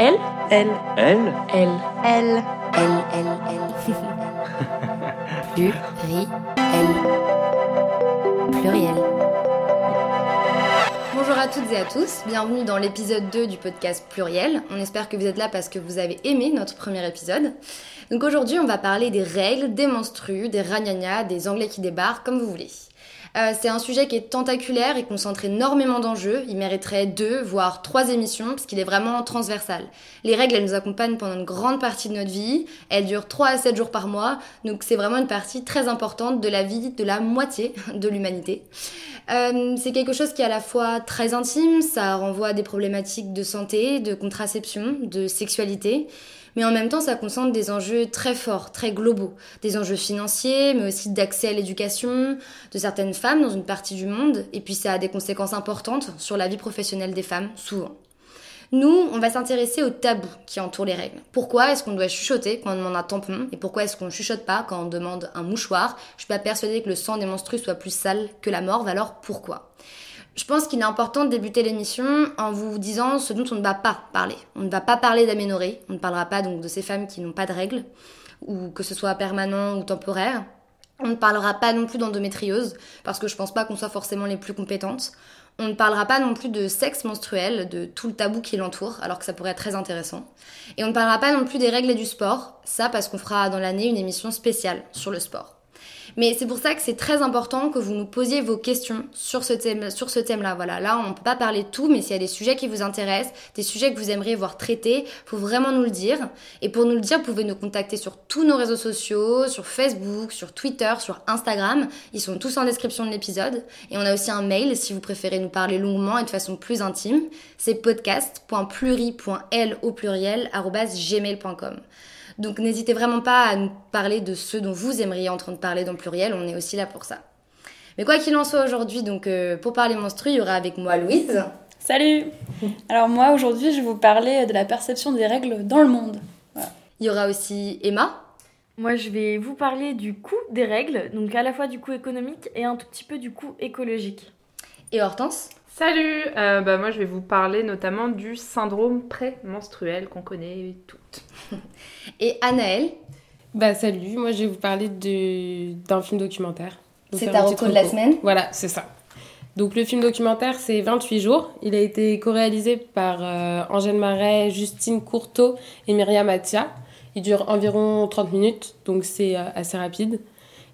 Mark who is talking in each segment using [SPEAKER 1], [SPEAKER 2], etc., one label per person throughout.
[SPEAKER 1] L
[SPEAKER 2] L.
[SPEAKER 3] L
[SPEAKER 1] L.
[SPEAKER 4] L.
[SPEAKER 5] L, L, L. Pluriel. Pluriel.
[SPEAKER 4] Bonjour à toutes et à tous, bienvenue dans l'épisode 2 du podcast Pluriel. On espère que vous êtes là parce que vous avez aimé notre premier épisode. Donc aujourd'hui, on va parler des règles, des menstrues, des ragnagnas, des anglais qui débarquent, comme vous voulez. Euh, c'est un sujet qui est tentaculaire et concentre énormément d'enjeux. Il mériterait deux, voire trois émissions, parce qu'il est vraiment transversal. Les règles, elles nous accompagnent pendant une grande partie de notre vie. Elles durent 3 à 7 jours par mois. Donc c'est vraiment une partie très importante de la vie de la moitié de l'humanité. Euh, c'est quelque chose qui est à la fois très intime, ça renvoie à des problématiques de santé, de contraception, de sexualité mais en même temps ça concentre des enjeux très forts, très globaux, des enjeux financiers, mais aussi d'accès à l'éducation de certaines femmes dans une partie du monde, et puis ça a des conséquences importantes sur la vie professionnelle des femmes, souvent. Nous, on va s'intéresser aux tabous qui entourent les règles. Pourquoi est-ce qu'on doit chuchoter quand on demande un tampon et pourquoi est-ce qu'on ne chuchote pas quand on demande un mouchoir? Je suis pas persuadée que le sang des menstrues soit plus sale que la morve, alors pourquoi? Je pense qu'il est important de débuter l'émission en vous disant ce dont on ne va pas parler. On ne va pas parler d'aménorrhée, on ne parlera pas donc de ces femmes qui n'ont pas de règles, ou que ce soit permanent ou temporaire. On ne parlera pas non plus d'endométriose, parce que je pense pas qu'on soit forcément les plus compétentes. On ne parlera pas non plus de sexe menstruel, de tout le tabou qui l'entoure, alors que ça pourrait être très intéressant. Et on ne parlera pas non plus des règles et du sport, ça parce qu'on fera dans l'année une émission spéciale sur le sport. Mais c'est pour ça que c'est très important que vous nous posiez vos questions sur ce thème, thème-là. Voilà, là on peut pas parler de tout, mais s'il y a des sujets qui vous intéressent, des sujets que vous aimeriez voir traités, faut vraiment nous le dire. Et pour nous le dire, vous pouvez nous contacter sur tous nos réseaux sociaux, sur Facebook, sur Twitter, sur Instagram. Ils sont tous en description de l'épisode. Et on a aussi un mail si vous préférez nous parler longuement et de façon plus intime. C'est podcast.pluri.l au pluriel. Donc n'hésitez vraiment pas à nous parler de ceux dont vous aimeriez entendre parler dans le pluriel, on est aussi là pour ça. Mais quoi qu'il en soit aujourd'hui, donc euh, pour parler menstru, il y aura avec moi Louise.
[SPEAKER 2] Salut Alors moi aujourd'hui je vais vous parler de la perception des règles dans le monde.
[SPEAKER 4] Il y aura aussi Emma.
[SPEAKER 1] Moi je vais vous parler du coût des règles, donc à la fois du coût économique et un tout petit peu du coût écologique.
[SPEAKER 4] Et Hortense
[SPEAKER 6] Salut euh, bah, Moi je vais vous parler notamment du syndrome prémenstruel qu'on connaît toutes.
[SPEAKER 4] Et Anaëlle
[SPEAKER 7] Bah salut, moi je vais vous parler d'un film documentaire.
[SPEAKER 4] C'est ta reco de la semaine
[SPEAKER 7] Voilà, c'est ça. Donc le film documentaire c'est 28 jours. Il a été co-réalisé par euh, Angèle Marais, Justine Courteau et Myriam Atia. Il dure environ 30 minutes, donc c'est euh, assez rapide.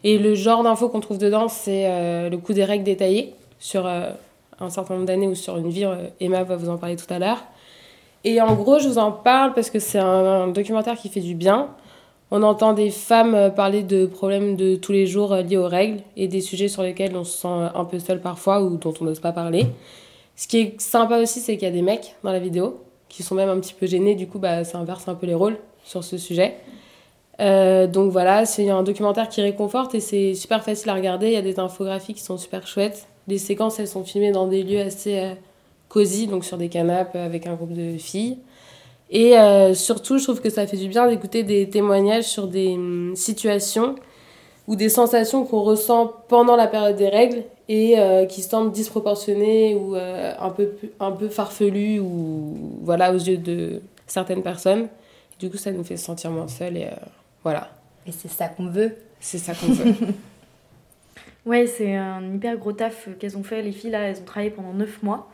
[SPEAKER 7] Et le genre d'infos qu'on trouve dedans c'est euh, le coût des règles détaillé sur un certain nombre d'années ou sur une vie. Emma va vous en parler tout à l'heure. Et en gros, je vous en parle parce que c'est un, documentaire qui fait du bien. On entend des femmes euh, parler de problèmes de tous les jours euh, liés aux règles et des sujets sur lesquels on se sent euh, un peu seul parfois ou dont on n'ose pas parler. Ce qui est sympa aussi, c'est qu'il y a des mecs dans la vidéo qui sont même un petit peu gênés. Du coup, bah, ça inverse un peu les rôles sur ce sujet. Donc voilà, c'est un documentaire qui réconforte et c'est super facile à regarder. Il y a des infographies qui sont super chouettes. Les séquences, elles sont filmées dans des lieux assez cosy, donc sur des canapes avec un groupe de filles. Et euh, surtout, je trouve que ça fait du bien d'écouter des témoignages sur des hum, situations ou des sensations qu'on ressent pendant la période des règles et euh, qui semblent disproportionnées ou euh, un, peu, un peu farfelues ou, voilà, aux yeux de certaines personnes. du coup, ça nous fait se sentir moins seuls et euh, voilà,
[SPEAKER 4] Et c'est ça qu'on veut.
[SPEAKER 7] c'est ça qu'on veut.
[SPEAKER 1] Ouais, c'est un hyper gros taf qu'elles ont fait, les filles là, elles ont travaillé pendant 9 mois.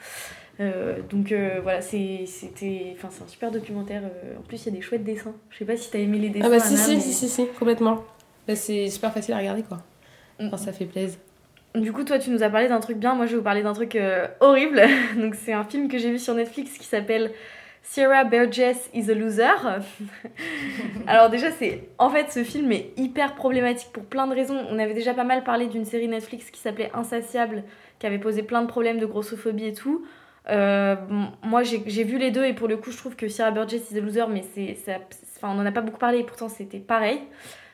[SPEAKER 1] Euh, donc euh, voilà, c'est- c'était, enfin c'est un super documentaire. euh, En plus, il y a des chouettes dessins. Je sais pas si t'as aimé les dessins.
[SPEAKER 7] ah bah si,
[SPEAKER 1] Anna,
[SPEAKER 7] si,
[SPEAKER 1] mais-
[SPEAKER 7] si, si, si, complètement. Bah, c'est super facile à regarder quoi.
[SPEAKER 1] Mm.
[SPEAKER 7] Enfin, ça fait plaisir.
[SPEAKER 1] Du coup, toi, tu nous as parlé d'un truc bien. Moi, je vais vous parler d'un truc euh, horrible. Donc, c'est un film que j'ai vu sur Netflix qui s'appelle Sierra Burgess is a Loser. Alors, déjà, c'est. En fait, ce film est hyper problématique pour plein de raisons. On avait déjà pas mal parlé d'une série Netflix qui s'appelait Insatiable, qui avait posé plein de problèmes de grossophobie et tout. Euh, moi, j'ai vu les deux et pour le coup, je trouve que Sierra Burgess a Loser, mais c'est. Enfin, on en a pas beaucoup parlé et pourtant, c'était pareil.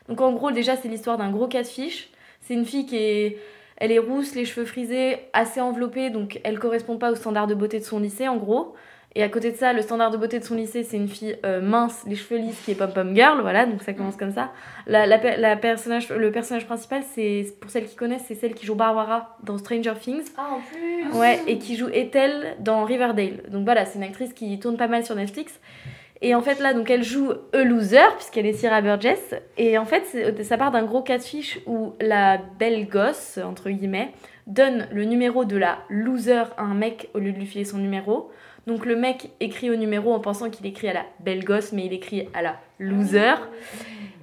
[SPEAKER 1] Donc, en gros, déjà, c'est l'histoire d'un gros casse-fiche. C'est une fille qui est. Elle est rousse, les cheveux frisés, assez enveloppée, donc elle correspond pas au standard de beauté de son lycée en gros. Et à côté de ça, le standard de beauté de son lycée, c'est une fille euh, mince, les cheveux lisses, qui est pom-pom girl, voilà, donc ça commence comme ça. La, la, la personnage, le personnage principal, c'est pour celles qui connaissent, c'est celle qui joue Barbara dans Stranger Things.
[SPEAKER 4] Ah, en plus
[SPEAKER 1] Ouais, et qui joue Ethel dans Riverdale. Donc voilà, c'est une actrice qui tourne pas mal sur Netflix. Et en fait, là, donc, elle joue A Loser, puisqu'elle est Sierra Burgess. Et en fait, ça part d'un gros cas de fiche où la belle gosse, entre guillemets, donne le numéro de la loser à un mec au lieu de lui filer son numéro. Donc le mec écrit au numéro en pensant qu'il écrit à la belle gosse, mais il écrit à la loser.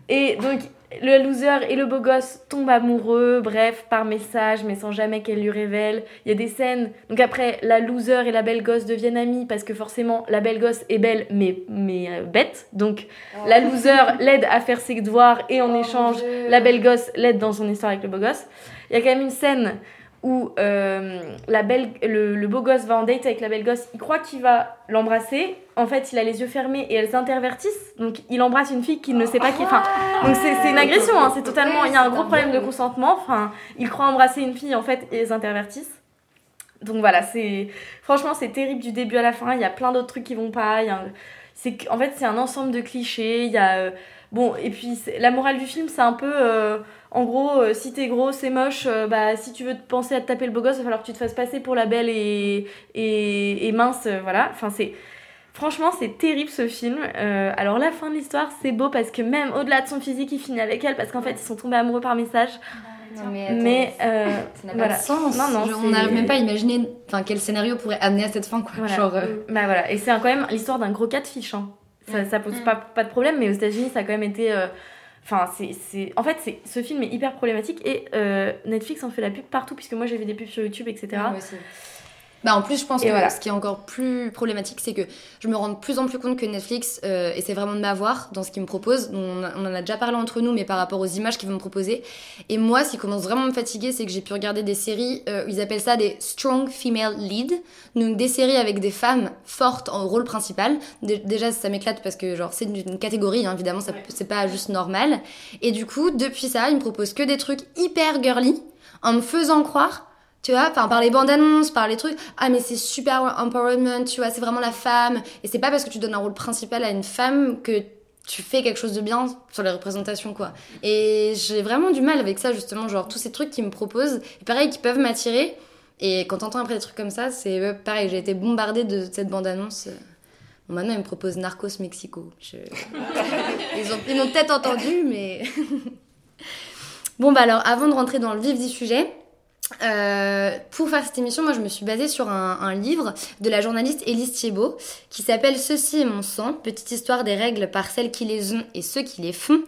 [SPEAKER 1] Et donc le loser et le beau gosse tombent amoureux, bref, par message, mais sans jamais qu'elle lui révèle. Il y a des scènes. Donc après, la loser et la belle gosse deviennent amies parce que forcément, la belle gosse est belle, mais, mais euh, bête. Donc la loser l'aide à faire ses devoirs et en échange, la belle gosse l'aide dans son histoire avec le beau gosse. Il y a quand même une scène où euh, la belle, le, beau gosse va en date avec la belle gosse. Il croit qu'il va l'embrasser. En fait, il a les yeux fermés et elles s'intervertissent. Donc, il embrasse une fille qu'il ne sait pas qui. Enfin, donc c'est une agression. hein, C'est totalement. Il y a un gros problème de consentement. Enfin, il croit embrasser une fille en fait et elles s'intervertissent. Donc voilà, c'est franchement c'est terrible du début à la fin. Il y a plein d'autres trucs qui vont pas. Y a c'est en fait c'est un ensemble de clichés. Il y a euh, bon et puis la morale du film c'est un peu euh, en gros euh, si t'es gros c'est moche. euh, bah si tu veux te penser à te taper le beau gosse, il va falloir que tu te fasses passer pour la belle et et, et mince. euh, voilà. Enfin c'est Franchement, c'est terrible ce film. Euh, alors, la fin de l'histoire, c'est beau parce que même au-delà de son physique, il finit avec elle parce qu'en fait, ils sont tombés amoureux par message.
[SPEAKER 4] Non, mais, attends,
[SPEAKER 1] Mais euh,
[SPEAKER 4] ça n'a
[SPEAKER 1] voilà.
[SPEAKER 4] pas de sens.
[SPEAKER 1] Non, non,
[SPEAKER 4] Genre, on n'arrive même pas à imaginer quel scénario pourrait amener à cette fin. Quoi.
[SPEAKER 1] Voilà.
[SPEAKER 4] Genre, euh,
[SPEAKER 1] Bah voilà, et c'est un- quand même l'histoire d'un gros cas de fiche. hein. Ça, ça pose pas, pas de problème, mais aux États-Unis, ça a quand même été. Enfin, c'est. En fait, c'est... ce film est hyper problématique et euh, Netflix en fait la pub partout, puisque moi j'ai vu des pubs sur YouTube, etc.
[SPEAKER 4] Bah en plus, je pense
[SPEAKER 1] Et
[SPEAKER 4] que
[SPEAKER 1] voilà.
[SPEAKER 4] ce qui est encore plus problématique, c'est que je me rends de plus en plus compte que Netflix euh, essaie vraiment de m'avoir dans ce qu'il me propose. On, on en a déjà parlé entre nous, mais par rapport aux images qu'ils vont me proposer. Et moi, ce qui commence vraiment à me fatiguer, c'est que j'ai pu regarder des séries, euh, ils appellent ça des strong female lead, donc des séries avec des femmes fortes en rôle principal. Dé- déjà, ça m'éclate parce que genre c'est une, catégorie, hein, évidemment, peut- c'est pas juste normal. Et du coup, depuis ça, ils me proposent que des trucs hyper girly, en me faisant croire tu vois, enfin, par les bandes annonces, par les trucs. Ah, mais c'est super empowerment, tu vois, c'est vraiment la femme. Et c'est pas parce que tu donnes un rôle principal à une femme que tu fais quelque chose de bien sur les représentations, quoi. Et j'ai vraiment du mal avec ça, justement, genre tous ces trucs qui me proposent, et pareil, qui peuvent m'attirer. Et quand t'entends après des trucs comme ça, c'est pareil, j'ai été bombardée de cette bande annonce. Bon, maintenant, ils me proposent Narcos Mexico. Je- ils ont- ils m'ont peut-être entendu, mais. bon, bah alors, avant de rentrer dans le vif du sujet, euh, pour faire cette émission, moi je me suis basée sur un, livre de la journaliste Élise Thiebaud qui s'appelle Ceci est mon sang, petite histoire des règles par celles qui les ont et ceux qui les font.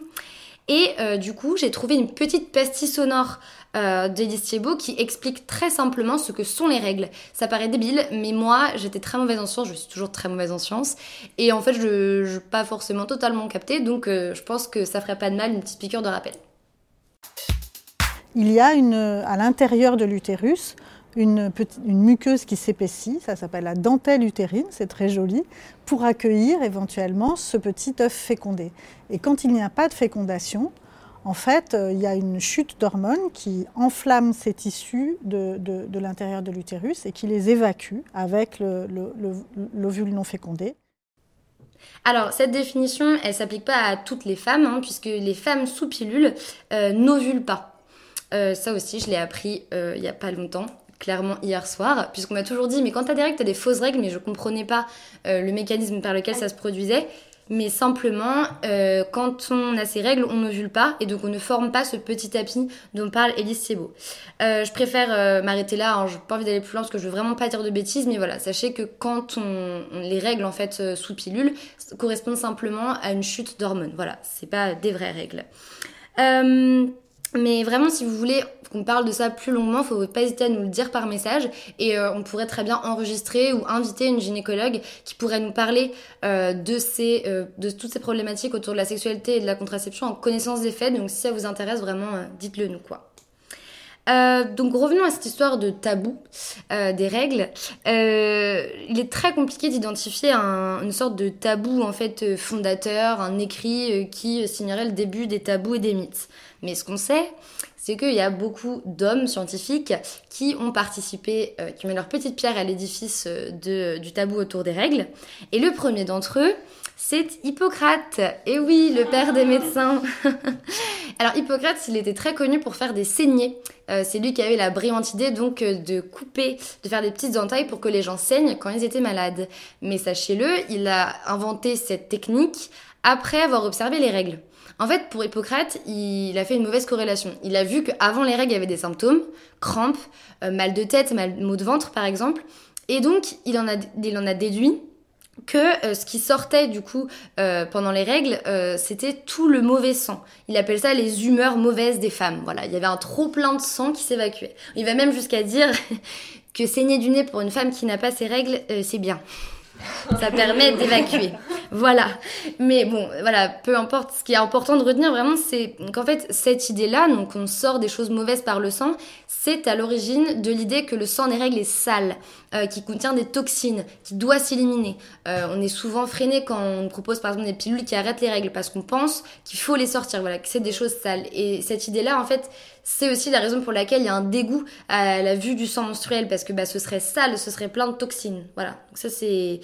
[SPEAKER 4] Et euh, du coup, j'ai trouvé une petite pastille sonore euh, d'Élise qui explique très simplement ce que sont les règles. Ça paraît débile, mais moi j'étais très mauvaise en sciences, je suis toujours très mauvaise en sciences, et en fait je n'ai pas forcément totalement capté, donc euh, je pense que ça ferait pas de mal une petite piqûre de rappel.
[SPEAKER 3] Il y a à l'intérieur de l'utérus une, muqueuse qui s'épaissit, ça s'appelle la dentelle utérine, c'est très joli, pour accueillir éventuellement ce petit œuf fécondé. Et quand il n'y a pas de fécondation, en fait, euh, il y a une chute d'hormones qui enflamme ces tissus de, l'intérieur de l'utérus et qui les évacue avec le- le- le- l'ovule non fécondé.
[SPEAKER 4] Alors, cette définition, elle s'applique pas à toutes les femmes, hein, puisque les femmes sous pilule euh, n'ovulent pas. Euh, ça aussi, je l'ai appris euh, il y a pas longtemps, clairement hier soir, puisqu'on m'a toujours dit, mais quand t'as des règles, t'as des fausses règles, mais je comprenais pas euh, le mécanisme par lequel ça se produisait. Mais simplement, quand on a ces règles, on n'ovule pas, et donc on ne forme pas ce petit tapis dont parle Thiebaud. Euh, je préfère m'arrêter là, hein, j'ai pas envie d'aller plus loin parce que je veux vraiment pas dire de bêtises, mais voilà, sachez que quand on, on- les règles en fait sous pilule correspondent simplement à une chute d'hormones. Voilà, c'est pas des vraies règles. Euh, mais vraiment, si vous voulez qu'on parle de ça plus longuement, faut pas hésiter à nous le dire par message et euh, on pourrait très bien enregistrer ou inviter une gynécologue qui pourrait nous parler euh, euh, de toutes ces problématiques autour de la sexualité et de la contraception en connaissance des faits. Donc si ça vous intéresse vraiment, dites-le nous quoi. Donc revenons à cette histoire de tabou des règles. Il est très compliqué d'identifier un- une sorte de tabou en fait fondateur, un écrit qui signerait le début des tabous et des mythes. Mais ce qu'on sait, c'est qu'il y a beaucoup d'hommes scientifiques qui ont participé, euh, qui ont mis leur petite pierre à l'édifice euh, du tabou autour des règles. Et le premier d'entre eux, c'est Hippocrate. Et oui, le père des médecins. Alors Hippocrate, il était très connu pour faire des saignées. Euh, c'est lui qui avait la brillante idée donc de couper, de faire des petites entailles pour que les gens saignent quand ils étaient malades. Mais sachez-le, il a inventé cette technique après avoir observé les règles. En fait, pour Hippocrate, il a fait une mauvaise corrélation. Il a vu qu'avant les règles, il y avait des symptômes, crampes, euh, mal de tête, maux de ventre par exemple. Et donc, il en a, déduit que euh, ce qui sortait du coup euh, pendant les règles, c'était tout le mauvais sang. Il appelle ça les humeurs mauvaises des femmes. Voilà, il y avait un trop plein de sang qui s'évacuait. Il va même jusqu'à dire que saigner du nez pour une femme qui n'a pas ses règles, c'est bien. Ça permet d'évacuer. Voilà. Mais bon, voilà, peu importe. Ce qui est important de retenir vraiment, c'est qu'en fait, cette idée-là, donc on sort des choses mauvaises par le sang, c'est à l'origine de l'idée que le sang des règles est sale, euh, qui contient des toxines, qui doit s'éliminer. Euh, on est souvent freiné quand on propose par exemple des pilules qui arrêtent les règles parce qu'on pense qu'il faut les sortir, voilà, que c'est des choses sales. Et cette idée-là, en fait, c'est aussi la raison pour laquelle il y a un dégoût à la vue du sang menstruel parce que bah, ce serait sale, ce serait plein de toxines. Voilà, donc ça c'est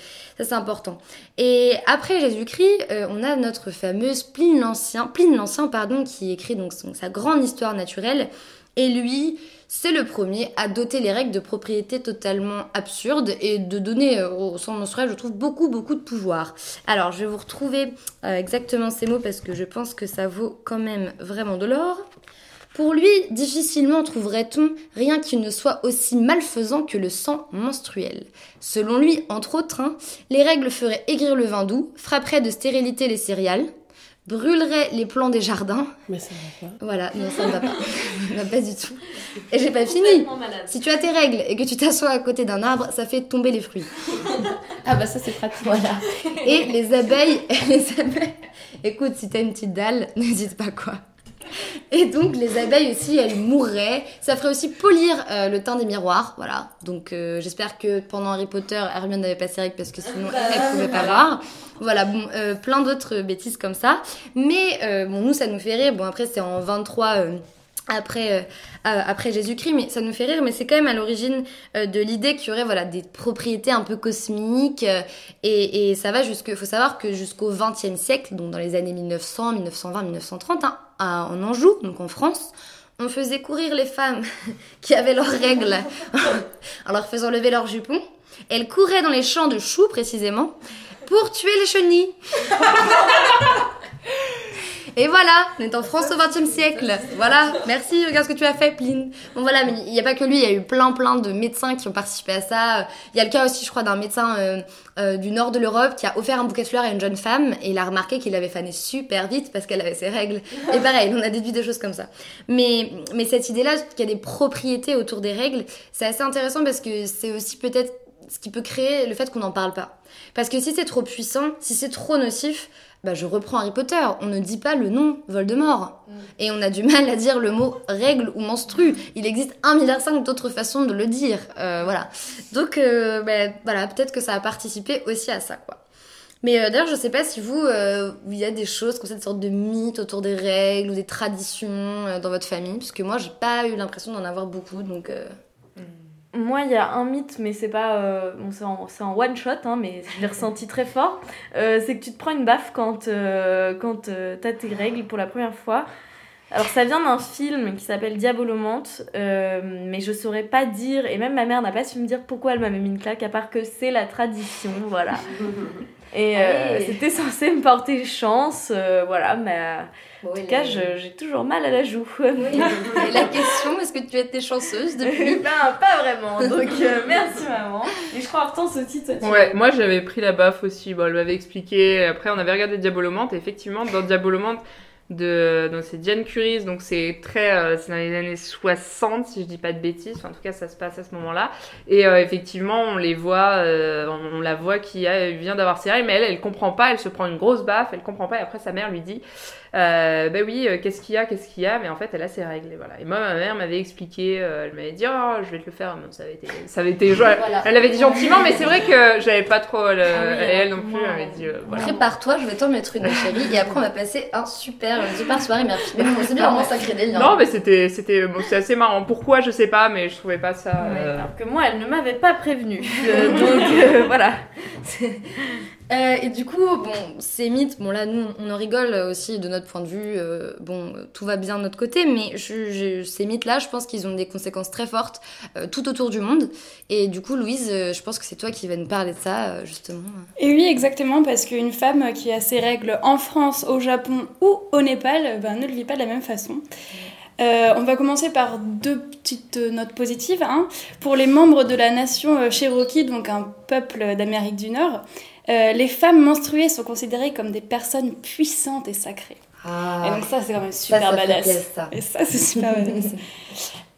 [SPEAKER 4] important. Et après Jésus-Christ, euh, on a notre fameuse Pline l'Ancien, Pline l'Ancien pardon, qui écrit donc sa grande histoire naturelle. Et lui, c'est le premier à doter les règles de propriétés totalement absurdes et de donner euh, au sang menstruel, je trouve, beaucoup, beaucoup de pouvoir. Alors, je vais vous retrouver euh, exactement ces mots parce que je pense que ça vaut quand même vraiment de l'or. Pour lui, difficilement trouverait-on rien qui ne soit aussi malfaisant que le sang menstruel. Selon lui, entre autres, hein, les règles feraient aigrir le vin doux, frapperaient de stérilité les céréales, brûleraient les plants des jardins.
[SPEAKER 7] Mais ça va pas.
[SPEAKER 4] Voilà, non, ça ne va pas. Ça ne va pas du tout. Et j'ai pas fini. Si tu as tes règles et que tu t'assois à côté d'un arbre, ça fait tomber les fruits.
[SPEAKER 7] Ah bah ça c'est pratique.
[SPEAKER 4] Voilà. Et les abeilles, les abeilles. Écoute, si t'as une petite dalle, n'hésite pas quoi. Et donc les abeilles aussi, elles mourraient. Ça ferait aussi polir euh, le teint des miroirs, voilà. Donc euh, j'espère que pendant Harry Potter, Hermione n'avait pas règles parce que sinon elle pouvait pas voir. Voilà, bon, euh, plein d'autres bêtises comme ça. Mais bon, nous ça nous fait rire. Bon après c'est en 23 euh, après, euh, euh, après Jésus-Christ, mais ça nous fait rire, mais c'est quand même à l'origine euh, de l'idée qu'il y aurait voilà, des propriétés un peu cosmiques, et, et ça va jusque, faut savoir que jusqu'au XXe siècle, donc dans les années 1900, 1920, 1930, hein, à- en Anjou, donc en France, on faisait courir les femmes qui avaient leurs règles en leur faisant lever leurs jupons. Elles couraient dans les champs de choux précisément pour tuer les chenilles. Et voilà, on est en France au XXe siècle. Voilà, merci, regarde ce que tu as fait, Pline. Bon voilà, mais il n'y a pas que lui, il y a eu plein plein de médecins qui ont participé à ça. Il y a le cas aussi, je crois, d'un médecin euh, euh, du nord de l'Europe qui a offert un bouquet de fleurs à une jeune femme et il a remarqué qu'il avait fané super vite parce qu'elle avait ses règles. Et pareil, on a déduit des choses comme ça. Mais, mais cette idée-là, qu'il y a des propriétés autour des règles, c'est assez intéressant parce que c'est aussi peut-être ce qui peut créer le fait qu'on n'en parle pas. Parce que si c'est trop puissant, si c'est trop nocif, bah je reprends Harry Potter, on ne dit pas le nom Voldemort. Et on a du mal à dire le mot règle ou menstru. Il existe un milliard cinq d'autres façons de le dire. Euh, voilà. Donc, euh, bah, voilà, peut-être que ça a participé aussi à ça, quoi. Mais euh, d'ailleurs, je sais pas si vous, il y a des choses comme des sortes de mythes autour des règles ou des traditions dans votre famille, parce que moi, j'ai pas eu l'impression d'en avoir beaucoup, donc.
[SPEAKER 1] Moi, il y a un mythe, mais c'est pas. euh, bon, c'est en, c'est en one shot, hein, mais je l'ai ressenti très fort. Euh, c'est que tu te prends une baffe quand, euh, quand euh, t'as tes règles pour la première fois. Alors, ça vient d'un film qui s'appelle Diabolomante, euh, mais je saurais pas dire, et même ma mère n'a pas su me dire pourquoi elle m'avait mis une claque, à part que c'est la tradition, voilà. Et euh, c'était censé me porter chance, euh, voilà, mais en tout cas, je- j'ai toujours mal à la joue.
[SPEAKER 4] Et la question, est-ce que tu as été chanceuse depuis
[SPEAKER 1] ben, pas vraiment. Donc, euh, merci maman. Et je crois aussi, toi, tu
[SPEAKER 6] Ouais, moi j'avais pris la baffe aussi. Bon, elle m'avait expliqué. Après, on avait regardé Diabolomante. Et effectivement, dans Diabolomante, de... donc c'est Diane Curie. Donc c'est très. euh, c'est dans les années 60, si je dis pas de bêtises. Enfin, en tout cas, ça se passe à ce moment-là. Et euh, effectivement, on les voit. euh, on, on la voit qui a, vient d'avoir ses règles. Mais elle, elle comprend pas. Elle se prend une grosse baffe. Elle comprend pas. Et après, sa mère lui dit. Euh, ben oui, euh, qu'est-ce qu'il y a, qu'est-ce qu'il y a, mais en fait elle a ses règles et voilà. Et moi ma mère m'avait expliqué, euh, elle m'avait dit oh je vais te le faire, mais ça avait été, ça avait été,
[SPEAKER 4] Voilà.
[SPEAKER 6] elle l'avait dit gentiment, mais c'est vrai que j'avais pas trop, le-
[SPEAKER 1] Ah oui,
[SPEAKER 6] et elle non plus, elle m'avait dit voilà.
[SPEAKER 4] Prépare-toi, je vais t'en mettre une, chérie, et après on va passer un super, une super soirée, merci. Mais c'est bien, ça crée des liens.
[SPEAKER 6] Non mais c'était, c'était, bon, c'est assez marrant. Pourquoi je sais pas, mais je trouvais pas ça.
[SPEAKER 1] Ouais, Alors que moi, elle ne m'avait pas prévenue. Donc voilà.
[SPEAKER 4] Euh, Euh, et du coup, bon, ces mythes, bon là, nous, on en rigole aussi de notre point de vue. euh, bon, tout va bien de notre côté, mais ces mythes-là, je pense qu'ils ont des conséquences très fortes euh, tout autour du monde. Et du coup, Louise, euh, je pense que c'est toi qui vas nous parler de ça, euh, justement.
[SPEAKER 2] Et oui, exactement, parce qu'une femme qui a ses règles en France, au Japon ou au Népal, ben, ne le vit pas de la même façon. Euh, on va commencer par deux petites euh, notes positives. hein. Pour les membres de la nation euh, Cherokee, donc un peuple d'Amérique du Nord, euh, les femmes menstruées sont considérées comme des personnes puissantes et sacrées. Et
[SPEAKER 4] Ah,
[SPEAKER 2] donc ça, c'est quand même super
[SPEAKER 4] ça
[SPEAKER 2] badass.
[SPEAKER 4] ça.
[SPEAKER 2] Et ça, c'est super badass.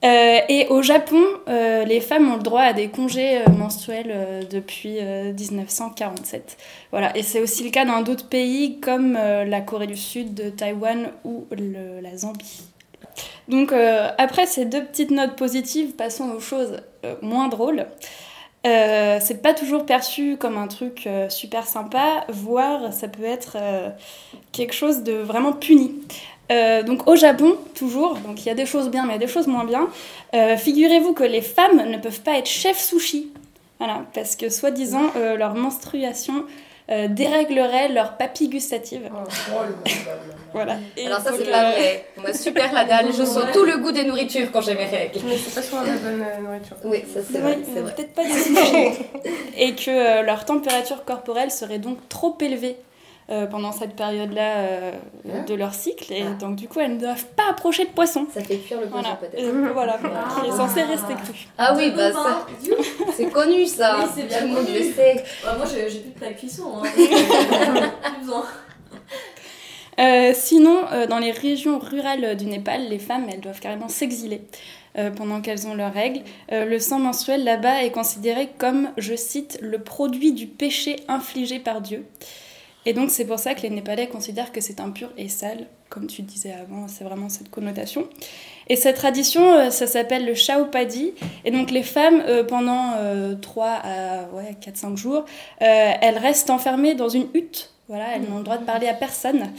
[SPEAKER 2] Euh, et au Japon, euh, les femmes ont le droit à des congés euh, menstruels depuis euh, 1947. Voilà. Et c'est aussi le cas dans d'autres pays comme la Corée du Sud, Taïwan ou le- la Zambie. Donc après ces deux petites notes positives, passons aux choses moins drôles. Euh, c'est pas toujours perçu comme un truc euh, super sympa, voire ça peut être euh, quelque chose de vraiment puni. Donc au Japon, toujours, donc il y a des choses bien, mais il y a des choses moins bien. Figurez-vous que les femmes ne peuvent pas être chefs sushi. Voilà, parce que soi-disant, leur menstruation euh, déréglerait leur papille gustative. voilà. Et
[SPEAKER 4] Alors ça, c'est pas
[SPEAKER 2] euh,
[SPEAKER 4] vrai. Moi, super la dalle, je sens tout le goût des nourritures quand j'ai mes règles.
[SPEAKER 7] Mais c'est pas souvent la bonne euh, nourriture.
[SPEAKER 4] Oui, ça c'est vrai, vrai.
[SPEAKER 2] peut-être pas et que euh, leur température corporelle serait donc trop élevée euh, pendant cette période-là euh,
[SPEAKER 4] Hein
[SPEAKER 2] de leur cycle. Et
[SPEAKER 4] Ah.
[SPEAKER 2] donc, du coup, elles ne doivent pas approcher de poissons.
[SPEAKER 4] Ça fait cuire le poisson
[SPEAKER 2] Voilà,
[SPEAKER 4] peut-être.
[SPEAKER 2] Voilà qui est censé rester cru.
[SPEAKER 4] Ah oui, bah ça, c'est connu ça.
[SPEAKER 1] Oui, c'est bien
[SPEAKER 4] Tout le monde
[SPEAKER 1] connu.
[SPEAKER 4] le sait.
[SPEAKER 1] moi, j'ai plus de pré-cuisson. Hein. plus besoin.
[SPEAKER 2] Euh, sinon, euh, dans les régions rurales du Népal, les femmes, elles doivent carrément s'exiler euh, pendant qu'elles ont leurs règles. Euh, le sang menstruel là-bas est considéré comme, je cite, le produit du péché infligé par Dieu. Et donc c'est pour ça que les Népalais considèrent que c'est impur et sale, comme tu disais avant, c'est vraiment cette connotation. Et cette tradition, euh, ça s'appelle le Shaupadi. Et donc les femmes, euh, pendant euh, 3 à ouais, 4-5 jours, euh, elles restent enfermées dans une hutte. Voilà, elles n'ont le droit de parler à personne.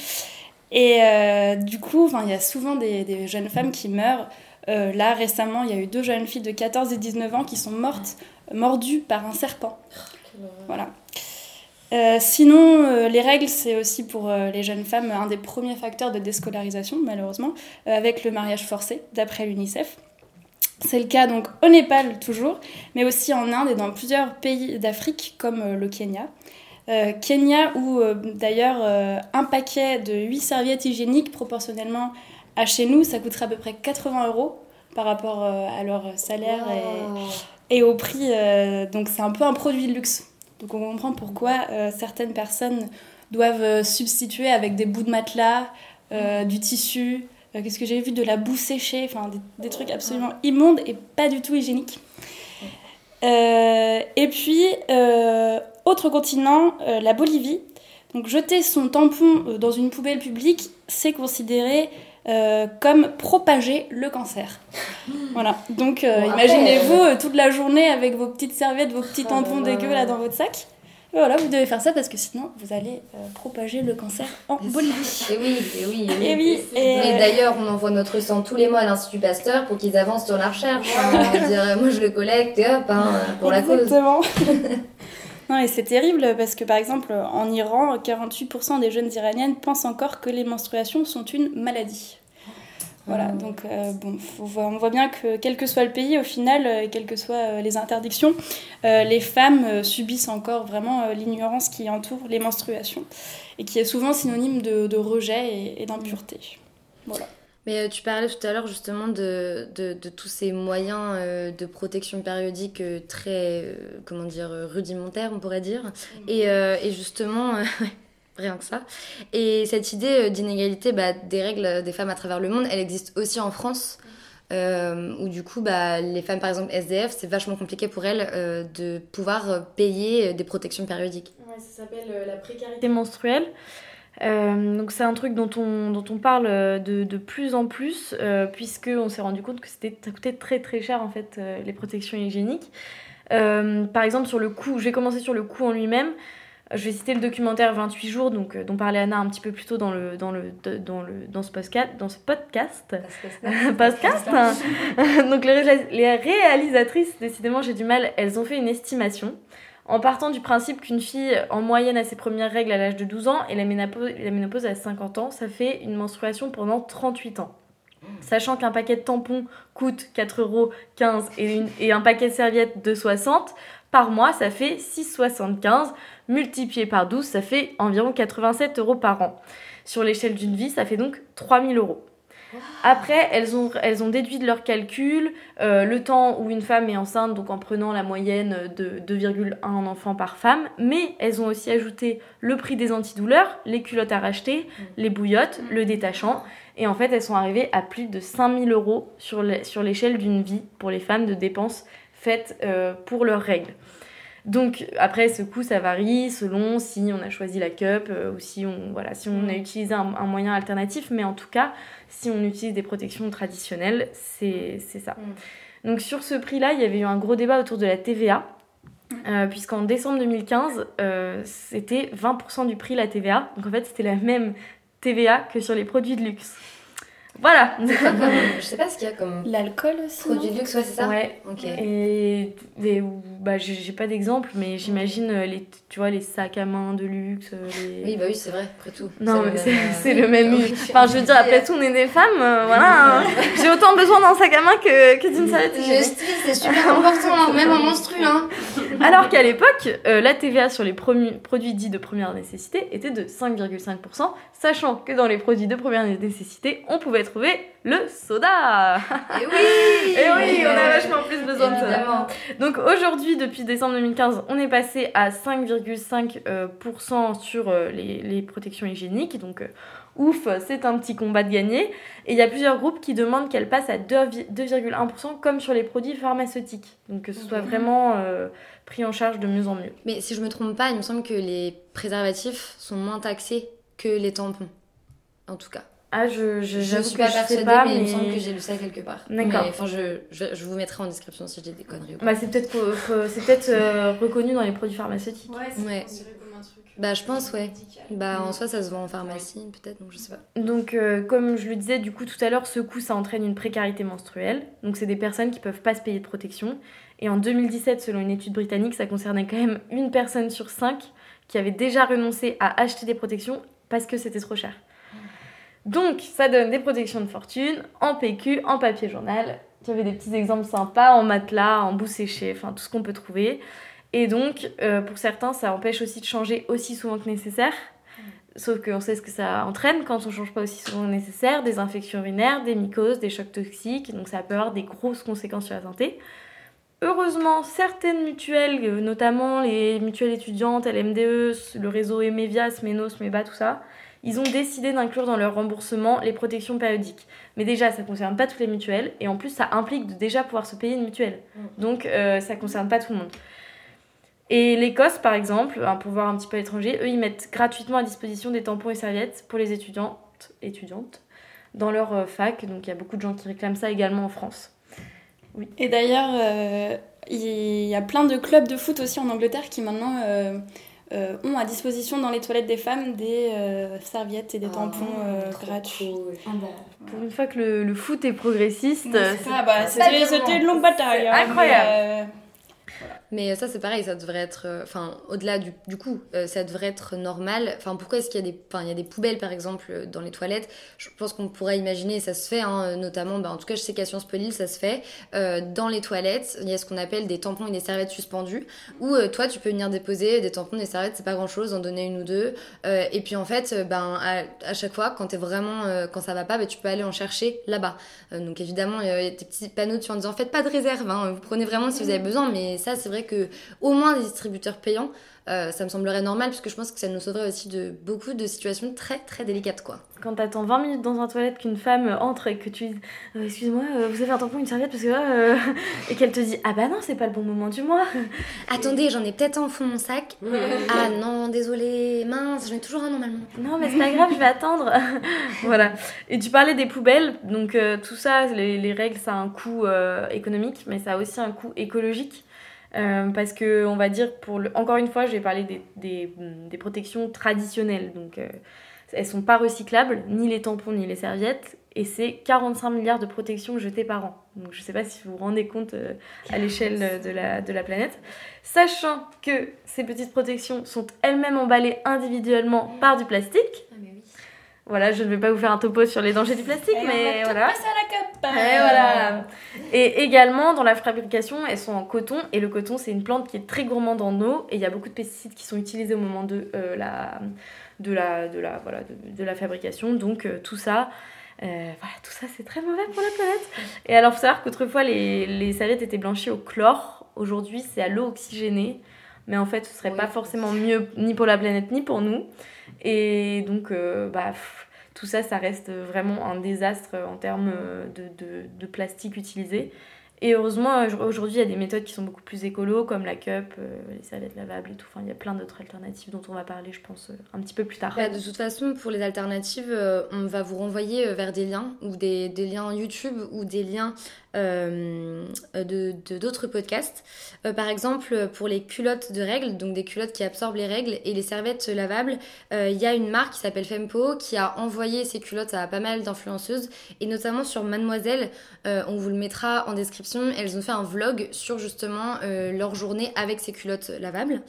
[SPEAKER 2] Et euh, du coup, il y a souvent des, des jeunes femmes qui meurent. Euh, là, récemment, il y a eu deux jeunes filles de 14 et 19 ans qui sont mortes, mordues par un serpent. Voilà. Euh, sinon, euh, les règles, c'est aussi pour euh, les jeunes femmes un des premiers facteurs de déscolarisation, malheureusement, avec le mariage forcé, d'après l'UNICEF. C'est le cas donc au Népal toujours, mais aussi en Inde et dans plusieurs pays d'Afrique comme le Kenya. Kenya où d'ailleurs un paquet de 8 serviettes hygiéniques proportionnellement à chez nous, ça coûterait à peu près 80 euros par rapport à leur salaire et, et au prix. donc c'est un peu un produit de luxe. Donc on comprend pourquoi euh, certaines personnes doivent euh, substituer avec des bouts de matelas, euh, du tissu, euh, qu'est-ce que j'ai vu, de la boue séchée, enfin des, des trucs absolument immondes et pas du tout hygiéniques. Et puis, autre continent, la Bolivie. Donc jeter son tampon dans une poubelle publique, c'est considéré euh, comme propager le cancer. Voilà. Donc euh, imaginez-vous euh, toute la journée avec vos petites serviettes, vos petits tampons
[SPEAKER 4] là là.
[SPEAKER 2] dégueux là dans votre sac. Et voilà, vous devez faire ça parce que sinon vous allez euh, propager le cancer en Bolivie.
[SPEAKER 4] Et oui, et oui, et oui.
[SPEAKER 2] Et oui, et,
[SPEAKER 4] Et d'ailleurs, on envoie notre sang tous les mois à l'Institut Pasteur pour qu'ils avancent sur la recherche. hein. Dire, moi, je le collecte et hop, hein, pour la cause.
[SPEAKER 2] Non, et c'est terrible parce que par exemple en Iran, 48% des jeunes iraniennes pensent encore que les menstruations sont une maladie. Voilà, donc euh, bon, voir- on voit bien que quel que soit le pays, au final, euh, et quelles que soient euh, les interdictions, euh, les femmes euh, subissent encore vraiment euh, l'ignorance qui entoure les menstruations et qui est souvent synonyme de, de rejet et, et d'impureté. Voilà.
[SPEAKER 4] Mais euh, tu parlais tout à l'heure justement de, de, de tous ces moyens euh, de protection périodique euh, très, comment dire, rudimentaires, on pourrait dire. Et, euh, et justement, rien que ça. Et cette idée d'inégalité bah, des règles des femmes à travers le monde, elle existe aussi en France. Euh, où du coup, bah, les femmes, par exemple SDF, c'est vachement compliqué pour elles euh, de pouvoir payer des protections périodiques.
[SPEAKER 1] Ouais, ça s'appelle euh, la précarité menstruelle. Euh, donc c'est un truc dont on, dont on parle euh, de, de plus en plus, euh, puisque on s'est rendu compte que c'était, ça coûtait très très cher en fait euh, les protections hygiéniques. Par exemple sur le coût, je vais commencer sur le coût en lui-même. Je vais citer le documentaire 28 jours, donc, dont parlait Anna un petit peu plus tôt dans, le, dans, le, dans, le, dans, ce, podcast, dans ce podcast. podcast. donc les, réalis- les réalisatrices, décidément j'ai du mal, elles ont fait une estimation En partant du principe qu'une fille, en moyenne, a ses premières règles à l'âge de 12 ans et la ménopause, à 50 ans, ça fait une menstruation pendant 38 ans. Sachant qu'un paquet de tampons coûte 4,15€ et, et un paquet de serviettes de 60, par mois, ça fait 6,75. Multiplié par 12, ça fait environ 87 euros par an. Sur l'échelle d'une vie, ça fait donc 3000 euros. Après, elles ont, elles ont déduit de leurs calculs euh, le temps où une femme est enceinte, donc en prenant la moyenne de 2,1 enfants par femme, mais elles ont aussi ajouté le prix des antidouleurs, les culottes à racheter, les bouillottes, le détachant, et en fait, elles sont arrivées à plus de 5000 euros sur l'échelle d'une vie pour les femmes de dépenses faites euh, pour leurs règles. Donc après ce coût ça varie selon si on a choisi la cup euh, ou si on voilà si on a utilisé un, un moyen alternatif. Mais en tout cas si on utilise des protections traditionnelles c'est ça. Donc sur ce prix là il y avait eu un gros débat autour de la TVA euh, puisqu'en décembre 2015 euh, c'était 20% du prix la TVA donc en fait c'était la même TVA que sur les produits de luxe. Voilà.
[SPEAKER 4] Comme- Je sais pas ce qu'il y a comme
[SPEAKER 2] L'alcool aussi.
[SPEAKER 4] produit de luxe, ouais, c'est ça
[SPEAKER 1] Ouais.
[SPEAKER 4] Ok.
[SPEAKER 1] Et, et- bah, j'ai pas d'exemple, mais j'imagine euh, les, tu vois, les sacs à main de luxe. euh, les-
[SPEAKER 4] Oui, bah oui, c'est vrai, après tout.
[SPEAKER 1] Non, mais c'est
[SPEAKER 4] euh,
[SPEAKER 1] c'est le même.
[SPEAKER 4] oui.
[SPEAKER 1] Enfin, je veux dire, après tout, on est des femmes, euh, voilà. hein. J'ai autant besoin d'un sac à main que, que d'une serviette
[SPEAKER 4] Le style, c'est super important, hein, même en menstru. Hein.
[SPEAKER 1] Alors qu'à l'époque, euh, la TVA sur les produits dits de première nécessité était de 5,5%, sachant que dans les produits de première nécessité, on pouvait trouver le soda.
[SPEAKER 4] Et oui
[SPEAKER 1] Et oui, on a vachement plus besoin de ça.
[SPEAKER 4] Évidemment.
[SPEAKER 1] Donc aujourd'hui, depuis décembre 2015, on est passé à 5,5% euh, sur euh, les, les protections hygiéniques. Donc euh, ouf, c'est un petit combat de gagner. Et il y a plusieurs groupes qui demandent qu'elle passe à 2 2,1% comme sur les produits pharmaceutiques. Donc que ce soit vraiment euh, pris en charge de mieux en mieux.
[SPEAKER 4] Mais si je me trompe pas, il me semble que les préservatifs sont moins taxés que les tampons. En tout cas.
[SPEAKER 1] Ah, je, je,
[SPEAKER 4] Je suis pas
[SPEAKER 1] je
[SPEAKER 4] persuadée,
[SPEAKER 1] sais pas,
[SPEAKER 4] mais,
[SPEAKER 1] mais...
[SPEAKER 4] il me semble que j'ai lu ça quelque part.
[SPEAKER 1] D'accord.
[SPEAKER 4] Enfin, je, je, je vous mettrai en description si j'ai des conneries ou pas.
[SPEAKER 1] Bah, c'est peut-être c'est peut-être euh, reconnu dans les produits pharmaceutiques.
[SPEAKER 2] Ouais, c'est
[SPEAKER 4] Ouais.
[SPEAKER 2] considéré comme un truc.
[SPEAKER 4] Bah, je pense, ouais. Bah, en soi, ça se vend en pharmacie, peut-être, donc je sais pas.
[SPEAKER 1] Donc, euh, comme je le disais du coup tout à l'heure, ce coût ça entraîne une précarité menstruelle. Donc, c'est des personnes qui peuvent pas se payer de protection. Et en 2017, selon une étude britannique, ça concernait quand même une personne sur cinq qui avait déjà renoncé à acheter des protections parce que c'était trop cher. Donc, ça donne des protections de fortune en PQ, en papier journal. Tu avais des petits exemples sympas en matelas, en bout séché, enfin tout ce qu'on peut trouver. Et donc, euh, pour certains, ça empêche aussi de changer aussi souvent que nécessaire. Sauf qu'on sait ce que ça entraîne quand on change pas aussi souvent que nécessaire, des infections urinaires, des mycoses, des chocs toxiques, donc ça peut avoir des grosses conséquences sur la santé. Heureusement, certaines mutuelles, euh, notamment les mutuelles étudiantes, LMDE, le réseau Emevia, Smenos, Meba, tout ça, ils ont décidé d'inclure dans leur remboursement les protections périodiques. Mais déjà, ça concerne pas toutes les mutuelles, et en plus, ça implique de déjà pouvoir se payer une mutuelle. Donc, euh, ça concerne pas tout le monde. Et l'Écosse, par exemple, hein, pour voir un petit peu à l'étranger, eux, ils mettent gratuitement à disposition des tampons et serviettes pour les étudiantes, étudiantes dans leur euh, fac. Donc, il y a beaucoup de gens qui réclament ça également en France.
[SPEAKER 2] Et d'ailleurs, euh, il y a plein de clubs de foot aussi en Angleterre qui maintenant euh, euh, ont à disposition dans les toilettes des femmes des euh, serviettes et des tampons euh, gratuits.
[SPEAKER 4] cool.
[SPEAKER 1] Pour une fois que le, le foot est progressiste,
[SPEAKER 2] bah, c'était c'était une longue bataille. Hein,
[SPEAKER 1] incroyable.
[SPEAKER 2] mais, euh,
[SPEAKER 4] Mais ça, c'est pareil, ça devrait être. euh, Enfin, au-delà du, du coup, euh, ça devrait être normal. Enfin, pourquoi est-ce qu'il y, a des- il y a des poubelles, par exemple, euh, dans les toilettes? Je pense qu'on pourrait imaginer, et ça se fait, hein, notamment, bah, en tout cas, je sais qu'à Sciences Po Lille, ça se fait. euh, dans les toilettes, il y a ce qu'on appelle des tampons et des serviettes suspendues, où euh, toi, tu peux venir déposer des tampons, des serviettes, c'est pas grand-chose, en donner une ou deux. Euh, et puis, en fait, euh, ben, à, à chaque fois, quand t'es vraiment. euh, quand ça va pas, ben, tu peux aller en chercher là-bas. Euh, donc, évidemment, il y a des petits panneaux dessus en disant faites pas de réserve, hein, vous prenez vraiment si vous avez besoin, mais ça, c'est vrai que au moins des distributeurs payants, euh, ça me semblerait normal, puisque je pense que ça nous sauverait aussi de beaucoup de situations très très délicates, quoi.
[SPEAKER 1] quand t'attends 20 minutes dans un toilette qu'une femme entre et que tu dis euh, Excuse-moi, euh, vous avez un tampon, une serviette parce que là. euh, et qu'elle te dit Ah bah non, c'est pas le bon moment du mois.
[SPEAKER 4] Attendez, j'en ai peut-être un fond de mon sac. ah non, désolé, mince, j'en ai toujours un normalement.
[SPEAKER 1] Non, mais c'est pas grave, je vais attendre. voilà. Et tu parlais des poubelles, donc euh, tout ça, les, les règles, ça a un coût euh, économique, mais ça a aussi un coût écologique. Euh, parce que, on va dire, pour le... encore une fois, je vais parler des, des, des protections traditionnelles. Donc, euh, elles sont pas recyclables, ni les tampons, ni les serviettes. Et c'est 45 milliards de protections jetées par an. Donc je sais pas si vous vous rendez compte euh, à l'échelle de la, de la planète. Sachant que ces petites protections sont elles-mêmes emballées individuellement par du plastique. Voilà, je ne vais pas vous faire un topo sur les dangers du plastique,
[SPEAKER 2] Et on
[SPEAKER 1] mais
[SPEAKER 2] va
[SPEAKER 1] voilà.
[SPEAKER 2] passer à la cup.
[SPEAKER 1] Et voilà. Et également, dans la fabrication, elles sont en coton. Et le coton, c'est une plante qui est très gourmande en eau. Et il y a beaucoup de pesticides qui sont utilisés au moment de, euh, la, de, la, de, la, voilà, de, de la fabrication. Donc, euh, tout ça. euh, voilà, tout ça c'est très mauvais pour la planète. Et alors, faut savoir qu'autrefois les, les serviettes étaient blanchies au chlore. Aujourd'hui, c'est à l'eau oxygénée. Mais en fait, ce serait
[SPEAKER 4] Oui.
[SPEAKER 1] pas forcément mieux ni pour la planète ni pour nous. Et donc, euh, bah, tout ça, ça reste vraiment un désastre en termes euh, de, de, plastique utilisé. Et heureusement, euh, aujourd'hui, il y a des méthodes qui sont beaucoup plus écolo, comme la cup, les serviettes lavables et tout. Enfin, il y a plein d'autres alternatives dont on va parler, je pense, un petit peu plus tard.
[SPEAKER 4] Bah, de toute façon, pour les alternatives, on va vous renvoyer vers des liens, ou des, des liens YouTube, ou des liens euh, de d'autres podcasts. Euh, par exemple, pour les culottes de règles, donc des culottes qui absorbent les règles, et les serviettes lavables, euh, il y a une marque qui s'appelle Fempo qui a envoyé ces culottes à pas mal d'influenceuses, et notamment sur Mademoiselle, on vous le mettra en description, elles ont fait un vlog sur justement leur journée avec ces culottes lavables.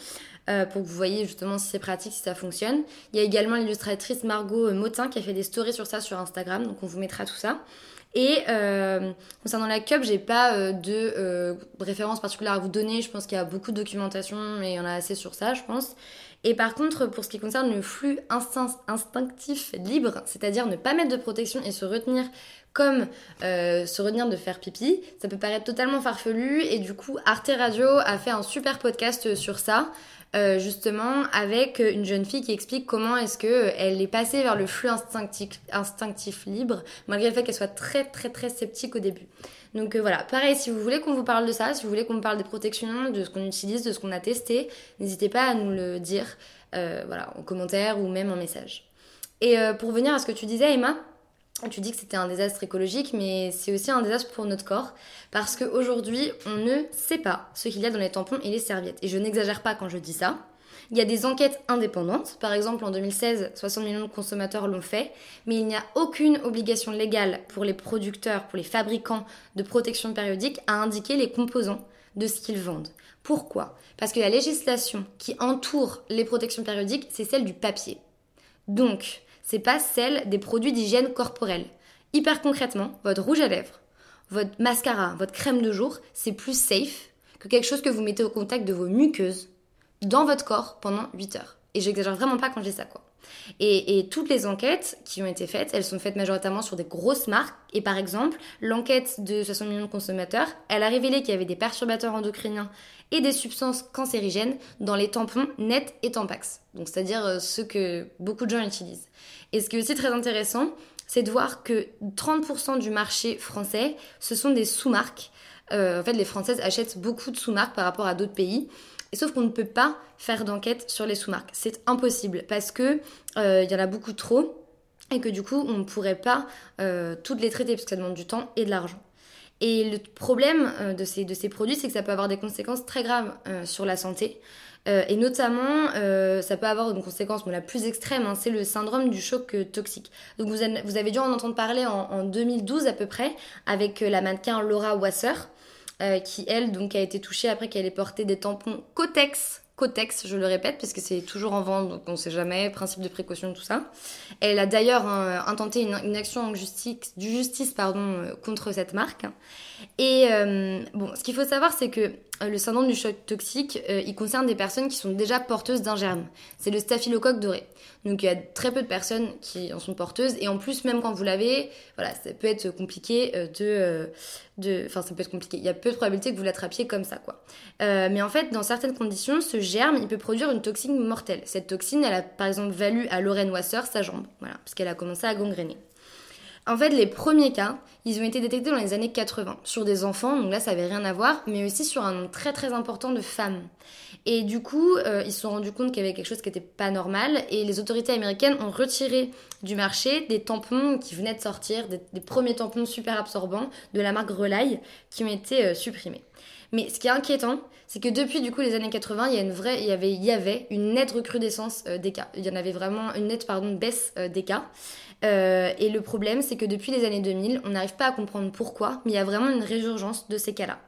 [SPEAKER 4] pour que vous voyez justement si c'est pratique, si ça fonctionne. Il y a également l'illustratrice Margot Motin qui a fait des stories sur ça sur Instagram, donc on vous mettra tout ça. Et euh, concernant la cup, j'ai pas euh, de euh, référence particulière à vous donner. Je pense qu'il y a beaucoup de documentation, mais il y en a assez sur ça, je pense. Et par contre, pour ce qui concerne le flux instinct- instinctif libre, c'est-à-dire ne pas mettre de protection et se retenir comme se retenir de faire pipi, ça peut paraître totalement farfelu. Et du coup, Arte Radio a fait un super podcast sur ça. Euh, justement avec une jeune fille qui explique comment est-ce que euh, elle est passée vers le flux instinctif, libre malgré le fait qu'elle soit très très très sceptique au début. Donc euh, voilà, pareil, si vous voulez qu'on vous parle de ça, si vous voulez qu'on parle des protections, de ce qu'on utilise, de ce qu'on a testé, n'hésitez pas à nous le dire voilà, en commentaire ou même en message. Et pour venir à ce que tu disais, Emma, tu dis que c'était un désastre écologique, mais c'est aussi un désastre pour notre corps, parce qu'aujourd'hui, on ne sait pas ce qu'il y a dans les tampons et les serviettes. Et je n'exagère pas quand je dis ça. Il y a des enquêtes indépendantes. Par exemple, en 2016, 60 millions de consommateurs l'ont fait, mais il n'y a aucune obligation légale pour les producteurs, pour les fabricants de protection périodique à indiquer les composants de ce qu'ils vendent. Pourquoi? Parce que la législation qui entoure les protections périodiques, c'est celle du papier. Donc, c'est pas celle des produits d'hygiène corporelle. Hyper concrètement, votre rouge à lèvres, votre mascara, votre crème de jour, c'est plus safe que quelque chose que vous mettez au contact de vos muqueuses dans votre corps pendant 8 heures. Et j'exagère vraiment pas quand je dis ça, quoi. Et, et toutes les enquêtes qui ont été faites, elles sont faites majoritairement sur des grosses marques. Et par exemple, l'enquête de 60 millions de consommateurs, elle a révélé qu'il y avait des perturbateurs endocriniens et des substances cancérigènes dans les tampons Net et Tampax. Donc c'est-à-dire euh, ceux que beaucoup de gens utilisent. Et ce qui est aussi très intéressant, c'est de voir que 30% du marché français, ce sont des sous-marques. Euh, en fait, les Françaises achètent beaucoup de sous-marques par rapport à d'autres pays. Et sauf qu'on ne peut pas faire d'enquête sur les sous-marques. C'est impossible parce que euh, il y en a beaucoup trop et que du coup, on ne pourrait pas euh, toutes les traiter parce que ça demande du temps et de l'argent. Et le problème euh, de, ces, de ces produits, c'est que ça peut avoir des conséquences très graves euh, sur la santé. Euh, et notamment, ça peut avoir une conséquence bon, la plus extrême, hein, c'est le syndrome du choc toxique. Donc vous, vous avez dû en entendre parler en, en 2012 à peu près, avec la mannequin Laura Wasser, qui elle donc a été touchée après qu'elle ait porté des tampons Cotex. Cotex, je le répète, parce que c'est toujours en vente, donc on sait jamais, principe de précaution, tout ça. Elle a d'ailleurs hein, intenté une, action en justice, justice pardon, euh, contre cette marque. Et euh, bon, ce qu'il faut savoir, c'est que euh, le syndrome du choc toxique, euh, il concerne des personnes qui sont déjà porteuses d'un germe. C'est le staphylocoque doré. Donc il y a très peu de personnes qui en sont porteuses. Et en plus, même quand vous l'avez, voilà, ça peut être compliqué euh, de, euh, enfin ça peut être compliqué. Il y a peu de probabilité que vous l'attrapiez comme ça, quoi. Euh, mais en fait, dans certaines conditions, ce germe, il peut produire une toxine mortelle. Cette toxine, elle a par exemple valu à Lorraine Wasser sa jambe, voilà, parce qu'elle a commencé à gangréner. En fait, les premiers cas, ils ont été détectés dans les années 80 sur des enfants, donc là ça avait rien à voir, mais aussi sur un nombre très très important de femmes. Et du coup, euh, ils se sont rendus compte qu'il y avait quelque chose qui n'était pas normal, et les autorités américaines ont retiré du marché des tampons qui venaient de sortir, des, premiers tampons super absorbants de la marque Relay, qui ont été euh, supprimés. Mais ce qui est inquiétant, c'est que depuis du coup les années 80, il y, a une vraie, il y, avait, il y avait une nette recrudescence euh, des cas. Il y en avait vraiment une nette baisse des cas. Euh, et le problème, c'est que depuis les années 2000, on n'arrive pas à comprendre pourquoi, mais il y a vraiment une résurgence de ces cas-là.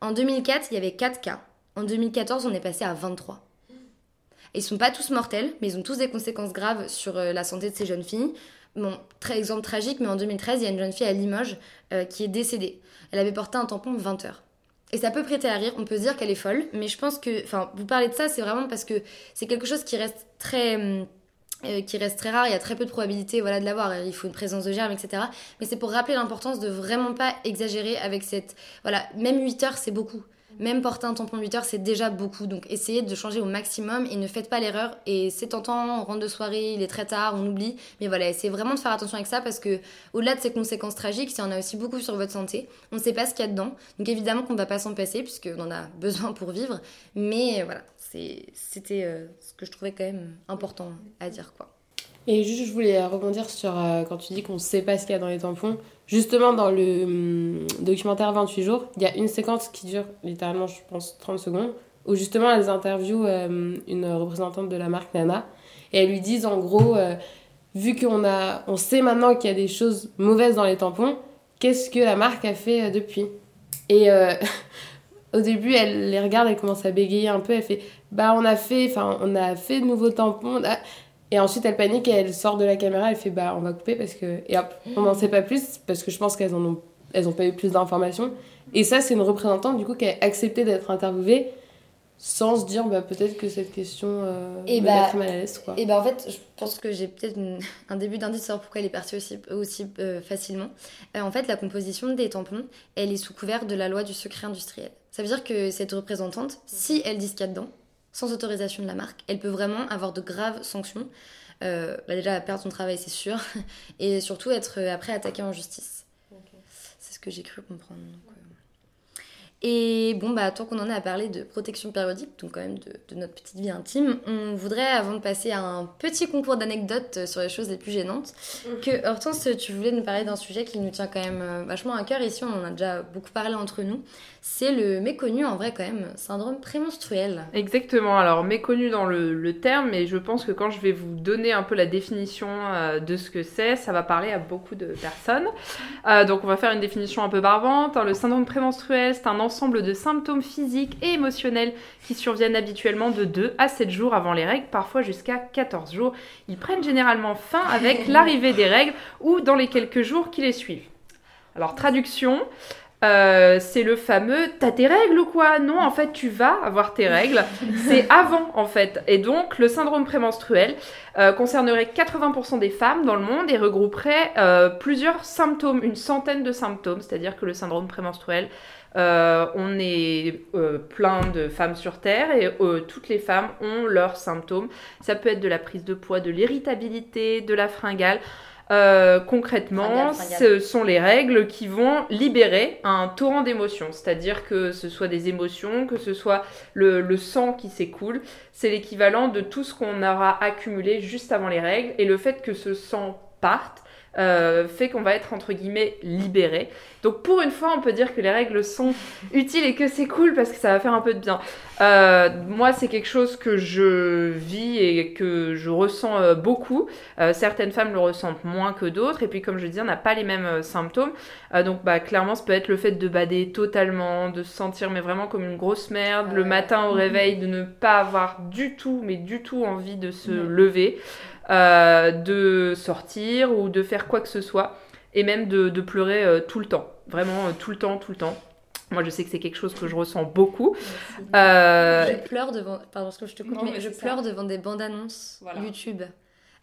[SPEAKER 4] En 2004, il y avait 4 cas. En 2014, on est passé à 23. Et ils sont pas tous mortels, mais ils ont tous des conséquences graves sur euh, la santé de ces jeunes filles. Bon, très exemple tragique, mais en 2013, il y a une jeune fille à Limoges euh, qui est décédée. Elle avait porté un tampon 20 heures. Et ça peut prêter à rire, on peut se dire qu'elle est folle, mais je pense que, enfin, vous parlez de ça, c'est vraiment parce que c'est quelque chose qui reste très, hum, qui reste très rare, il y a très peu de probabilité voilà, de l'avoir, il faut une présence de germes, etc. Mais c'est pour rappeler l'importance de vraiment pas exagérer avec cette... Voilà, même 8 heures, c'est beaucoup. Même porter un tampon 8 heures, c'est déjà beaucoup. Donc essayez de changer au maximum et ne faites pas l'erreur. Et c'est tentant, on rentre de soirée, il est très tard, on oublie. Mais voilà, essayez vraiment de faire attention avec ça parce que au-delà de ces conséquences tragiques, ça en a aussi beaucoup sur votre santé. On ne sait pas ce qu'il y a dedans. Donc évidemment qu'on ne va pas s'en passer puisqu'on en a besoin pour vivre. Mais voilà, c'était euh, ce que je trouvais quand même important à dire quoi.
[SPEAKER 7] Et juste, je voulais rebondir sur euh, quand tu dis qu'on ne sait pas ce qu'il y a dans les tampons. Justement, dans le hum, documentaire 28 jours, il y a une séquence qui dure littéralement, je pense, 30 secondes, où justement elles interviewent euh, une représentante de la marque Nana. Et elles lui disent en gros, euh, vu qu'on a, on sait maintenant qu'il y a des choses mauvaises dans les tampons, qu'est-ce que la marque a fait depuis? Et au début, elle les regarde, elle commence à bégayer un peu, elle fait, bah on a fait, enfin on a fait de nouveaux tampons. Et ensuite, elle panique et elle sort de la caméra, elle fait bah on va couper parce que. Et hop, on n'en sait pas plus parce que je pense qu'elles ont, elles ont pas eu plus d'informations. Et ça, c'est une représentante du coup qui a accepté d'être interviewée sans se dire bah, peut-être que cette question euh,
[SPEAKER 4] et bah, mal à l'aise. Et bah en fait, je pense que j'ai peut-être un début d'indice sur pourquoi elle est partie aussi, aussi euh, facilement. Euh, en fait, la composition des tampons, elle est sous couvert de la loi du secret industriel. Ça veut dire que cette représentante, si elle dit ce qu'il y a dedans, sans autorisation de la marque, elle peut vraiment avoir de graves sanctions. Euh, bah déjà, perdre son travail, c'est sûr, et surtout être euh, après attaquée en justice. C'est ce que j'ai cru comprendre. Et bon, bah, tant qu'on en est à parler de protection périodique, donc quand même de, notre petite vie intime, on voudrait, avant de passer à un petit concours d'anecdotes sur les choses les plus gênantes, que Hortense, tu voulais nous parler d'un sujet qui nous tient quand même euh, vachement à cœur. Ici, on en a déjà beaucoup parlé entre nous. C'est le méconnu, en vrai, quand même, syndrome prémenstruel.
[SPEAKER 6] Exactement. Alors, méconnu dans le, terme, mais je pense que quand je vais vous donner un peu la définition euh, de ce que c'est, ça va parler à beaucoup de personnes. Euh, donc, on va faire une définition un peu barbante. Le syndrome prémenstruel, c'est un ensemble de symptômes physiques et émotionnels qui surviennent habituellement de 2 à 7 jours avant les règles, parfois jusqu'à 14 jours. Ils prennent généralement fin avec l'arrivée des règles ou dans les quelques jours qui les suivent. Alors traduction, euh, c'est le fameux t'as tes règles ou quoi? Non, en fait, tu vas avoir tes règles. c'est avant, en fait. Et donc, le syndrome prémenstruel euh, concernerait 80% des femmes dans le monde et regrouperait euh, plusieurs symptômes, une centaine de symptômes. C'est-à-dire que le syndrome prémenstruel, on est plein de femmes sur Terre et toutes les femmes ont leurs symptômes. Ça peut être de la prise de poids, de l'irritabilité, de la fringale. Euh, concrètement, ce sont les règles qui vont libérer un torrent d'émotions, c'est-à-dire que ce soit des émotions, que ce soit le, le sang qui s'écoule, c'est l'équivalent de tout ce qu'on aura accumulé juste avant les règles, et le fait que ce sang parte, euh, fait qu'on va être entre guillemets libéré. Donc pour une fois, on peut dire que les règles sont utiles et que c'est cool parce que ça va faire un peu de bien. Euh, moi, c'est quelque chose que je vis et que je ressens euh, beaucoup. certaines femmes le ressentent moins que d'autres. Et puis, comme je dis, on n'a pas les mêmes symptômes. donc, bah, clairement, ça peut être le fait de bader totalement, de se sentir mais vraiment comme une grosse merde, le matin au réveil, de ne pas avoir du tout, mais du tout envie de se lever. Euh, de sortir ou de faire quoi que ce soit, et même de, pleurer euh, tout le temps, vraiment euh, tout le temps, tout le temps. Moi, je sais que c'est quelque chose que je ressens beaucoup.
[SPEAKER 4] Je pleure devant, pardon, que je te coupe, mais je pleure devant des bandes annonces YouTube.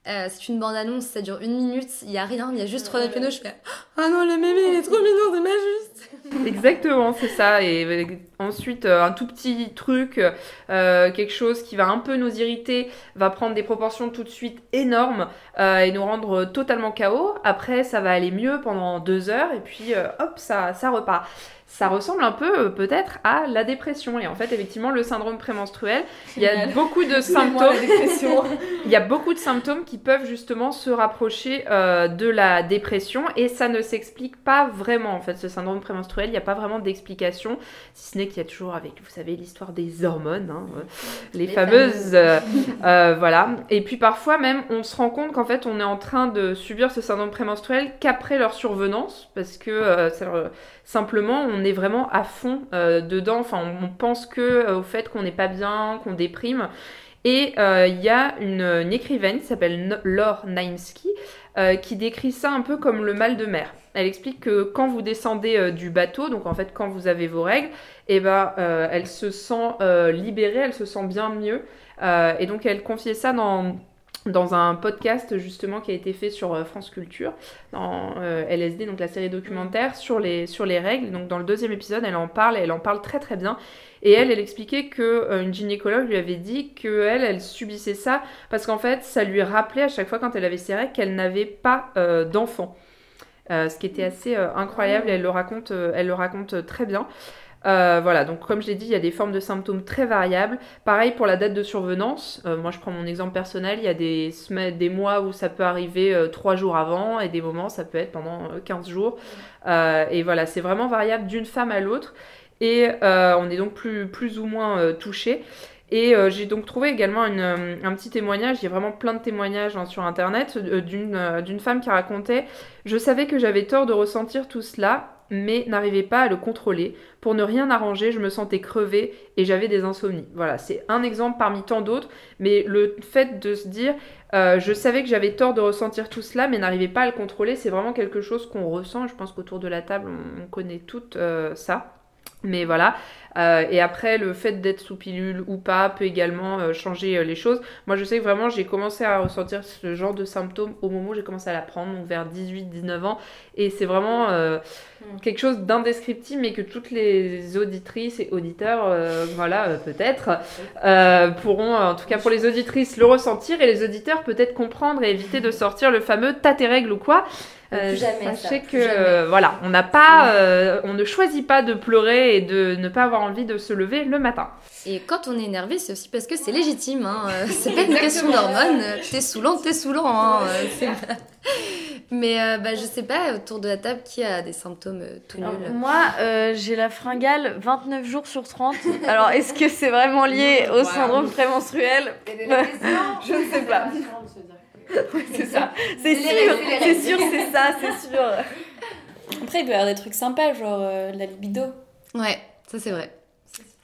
[SPEAKER 4] c'est une bande annonce, ça dure une minute, il y a rien, il y a juste trois piano, je fais Ah non, le mémé, il est trop mignon, c'est ma juste.
[SPEAKER 6] Exactement, c'est ça. Et Ensuite, euh, un tout petit truc, euh, quelque chose qui va un peu nous irriter, va prendre des proportions tout de suite énormes euh, et nous rendre totalement KO. Après, ça va aller mieux pendant deux heures et puis hop, ça, ça repart. Ça ressemble un peu peut-être à la dépression. Et en fait, effectivement, le syndrome prémenstruel, il y a beaucoup de symptômes. il y a beaucoup de symptômes qui peuvent justement se rapprocher de la dépression et ça ne s'explique pas vraiment en fait ce syndrome prémenstruel. Il n'y a pas vraiment d'explication, si ce n'est qu'il y a toujours avec, vous savez, l'histoire des hormones, hein, euh, les,
[SPEAKER 4] Les
[SPEAKER 6] fameuses, euh, euh, voilà. Et puis parfois même, on se rend compte qu'en fait, on est en train de subir ce syndrome prémenstruel qu'après leur survenance, parce que euh, simplement, on est vraiment à fond euh, dedans. Enfin, on, on pense que euh, au fait qu'on n'est pas bien, qu'on déprime. Et euh, il y a une, écrivaine qui s'appelle Laure Naimski qui décrit ça un peu comme le mal de mer. Elle explique que quand vous descendez du bateau, donc en fait quand vous avez vos règles, et ben elle se sent libérée, elle se sent bien mieux. Et donc elle confiait ça dans dans un podcast justement qui a été fait sur euh, France Culture, dans euh, LSD, donc la série documentaire sur les, sur les règles. Donc dans le deuxième épisode, elle en parle et elle en parle très très bien. Et elle, elle expliquait que euh, une gynécologue lui avait dit que elle, elle subissait ça parce qu'en fait, ça lui rappelait à chaque fois quand elle avait ses règles qu'elle n'avait pas euh, d'enfant. Ce qui était assez euh, incroyable. Elle le raconte, elle le raconte très bien. Euh, voilà, donc comme je l'ai dit, il y a des formes de symptômes très variables. Pareil pour la date de survenance. Euh, moi, je prends mon exemple personnel. Il y a des semaines, des mois où ça peut arriver euh, trois jours avant et des moments, ça peut être pendant euh, 15 jours. Euh, et voilà, c'est vraiment variable d'une femme à l'autre. Et euh, on est donc plus, ou moins euh, touché. Et euh, j'ai donc trouvé également euh, un petit témoignage, il y a vraiment plein de témoignages hein, sur internet, euh, euh, d'une femme qui racontait Je savais que j'avais tort de ressentir tout cela, mais n'arrivais pas à le contrôler. Pour ne rien arranger, je me sentais crevée et j'avais des insomnies. Voilà, c'est un exemple parmi tant d'autres, mais le fait de se dire euh, Je savais que j'avais tort de ressentir tout cela, mais n'arrivais pas à le contrôler, c'est vraiment quelque chose qu'on ressent. Je pense qu'autour de la table, on, on connaît toutes euh, ça. Mais voilà. Euh, et après, le fait d'être sous pilule ou pas peut également euh, changer euh, les choses. Moi, je sais que vraiment, j'ai commencé à ressentir ce genre de symptômes au moment où j'ai commencé à la prendre, donc vers 18-19 ans. Et c'est vraiment euh, quelque chose d'indescriptible, mais que toutes les auditrices et auditeurs, euh, voilà, peut-être, euh, pourront, en tout cas pour les auditrices, le ressentir et les auditeurs peut-être comprendre et éviter de sortir le fameux t'as tes règles ou quoi.
[SPEAKER 4] Plus jamais
[SPEAKER 6] sachez que
[SPEAKER 4] jamais.
[SPEAKER 6] euh, voilà, on n'a pas, euh, on ne choisit pas de pleurer et de ne pas avoir envie de se lever le matin.
[SPEAKER 4] Et quand on est énervé, c'est aussi parce que c'est légitime. Hein. euh, C'est pas une question d'hormones. euh, T'es saoulant, t'es saoulant. Hein. euh, pas- Mais euh, bah, je sais pas, autour de la table, qui a des symptômes euh, tout nuls?
[SPEAKER 1] moi, euh, j'ai la fringale 29 jours sur 30. Alors, est-ce que c'est vraiment lié au syndrome prémenstruel? Je ne sais pas. C'est ça. C'est sûr, c'est sûr, c'est ça, c'est sûr.
[SPEAKER 2] Après, il peut y avoir des trucs sympas, genre euh, la libido.
[SPEAKER 4] Ouais, ça c'est vrai.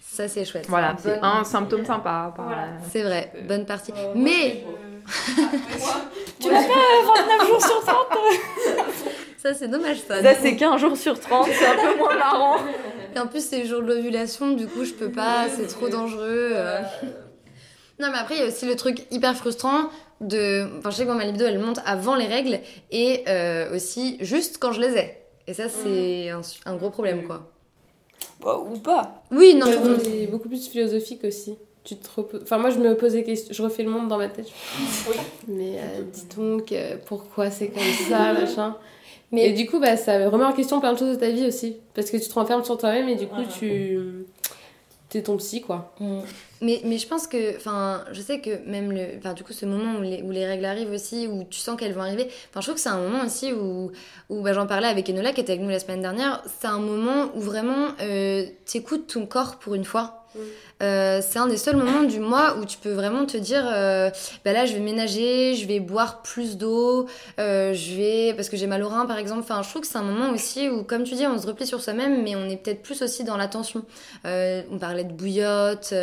[SPEAKER 4] Ça c'est chouette.
[SPEAKER 6] Voilà, c'est un symptôme sympa.
[SPEAKER 7] Voilà.
[SPEAKER 4] C'est vrai, bonne partie. Mais
[SPEAKER 2] Tu l'as pas 29 jours sur 30
[SPEAKER 4] ça c'est dommage ça.
[SPEAKER 1] Ça, c'est qu'un jour sur 30, c'est un peu moins marrant.
[SPEAKER 4] Et en plus c'est le jour de l'ovulation, du coup je peux pas, c'est trop dangereux. euh. Non mais après il y a aussi le truc hyper frustrant de... Enfin je sais que moi, ma libido elle monte avant les règles et euh, aussi juste quand je les ai. Et ça c'est un, gros problème quoi.
[SPEAKER 2] Bah, Ou pas.
[SPEAKER 4] Oui, non, mais.
[SPEAKER 7] C'est beaucoup plus philosophique aussi. Tu te Enfin, moi, je me pose des questions. Je refais le monde dans ma tête. Oui. Mais euh, dis donc, euh, pourquoi c'est comme ça, machin.
[SPEAKER 2] Mais-
[SPEAKER 7] Et du coup, bah, ça remet en question plein de choses de ta vie aussi. Parce que tu te renfermes sur toi-même et du coup, tu. T'es ton psy, quoi.
[SPEAKER 4] Mais, mais je pense que, enfin, je sais que même le, enfin, du coup, ce moment où les, où les règles arrivent aussi, où tu sens qu'elles vont arriver, enfin, je trouve que c'est un moment aussi où, où bah, j'en parlais avec Enola qui était avec nous la semaine dernière, c'est un moment où vraiment euh, t'écoutes ton corps pour une fois.
[SPEAKER 7] Mm.
[SPEAKER 4] Euh, c'est un des seuls moments du mois où tu peux vraiment te dire euh, bah là je vais ménager, je vais boire plus d'eau, euh, je vais parce que j'ai mal au rein par exemple. Enfin, je trouve que c'est un moment aussi où, comme tu dis, on se replie sur soi-même, mais on est peut-être plus aussi dans l'attention. On parlait de bouillotte,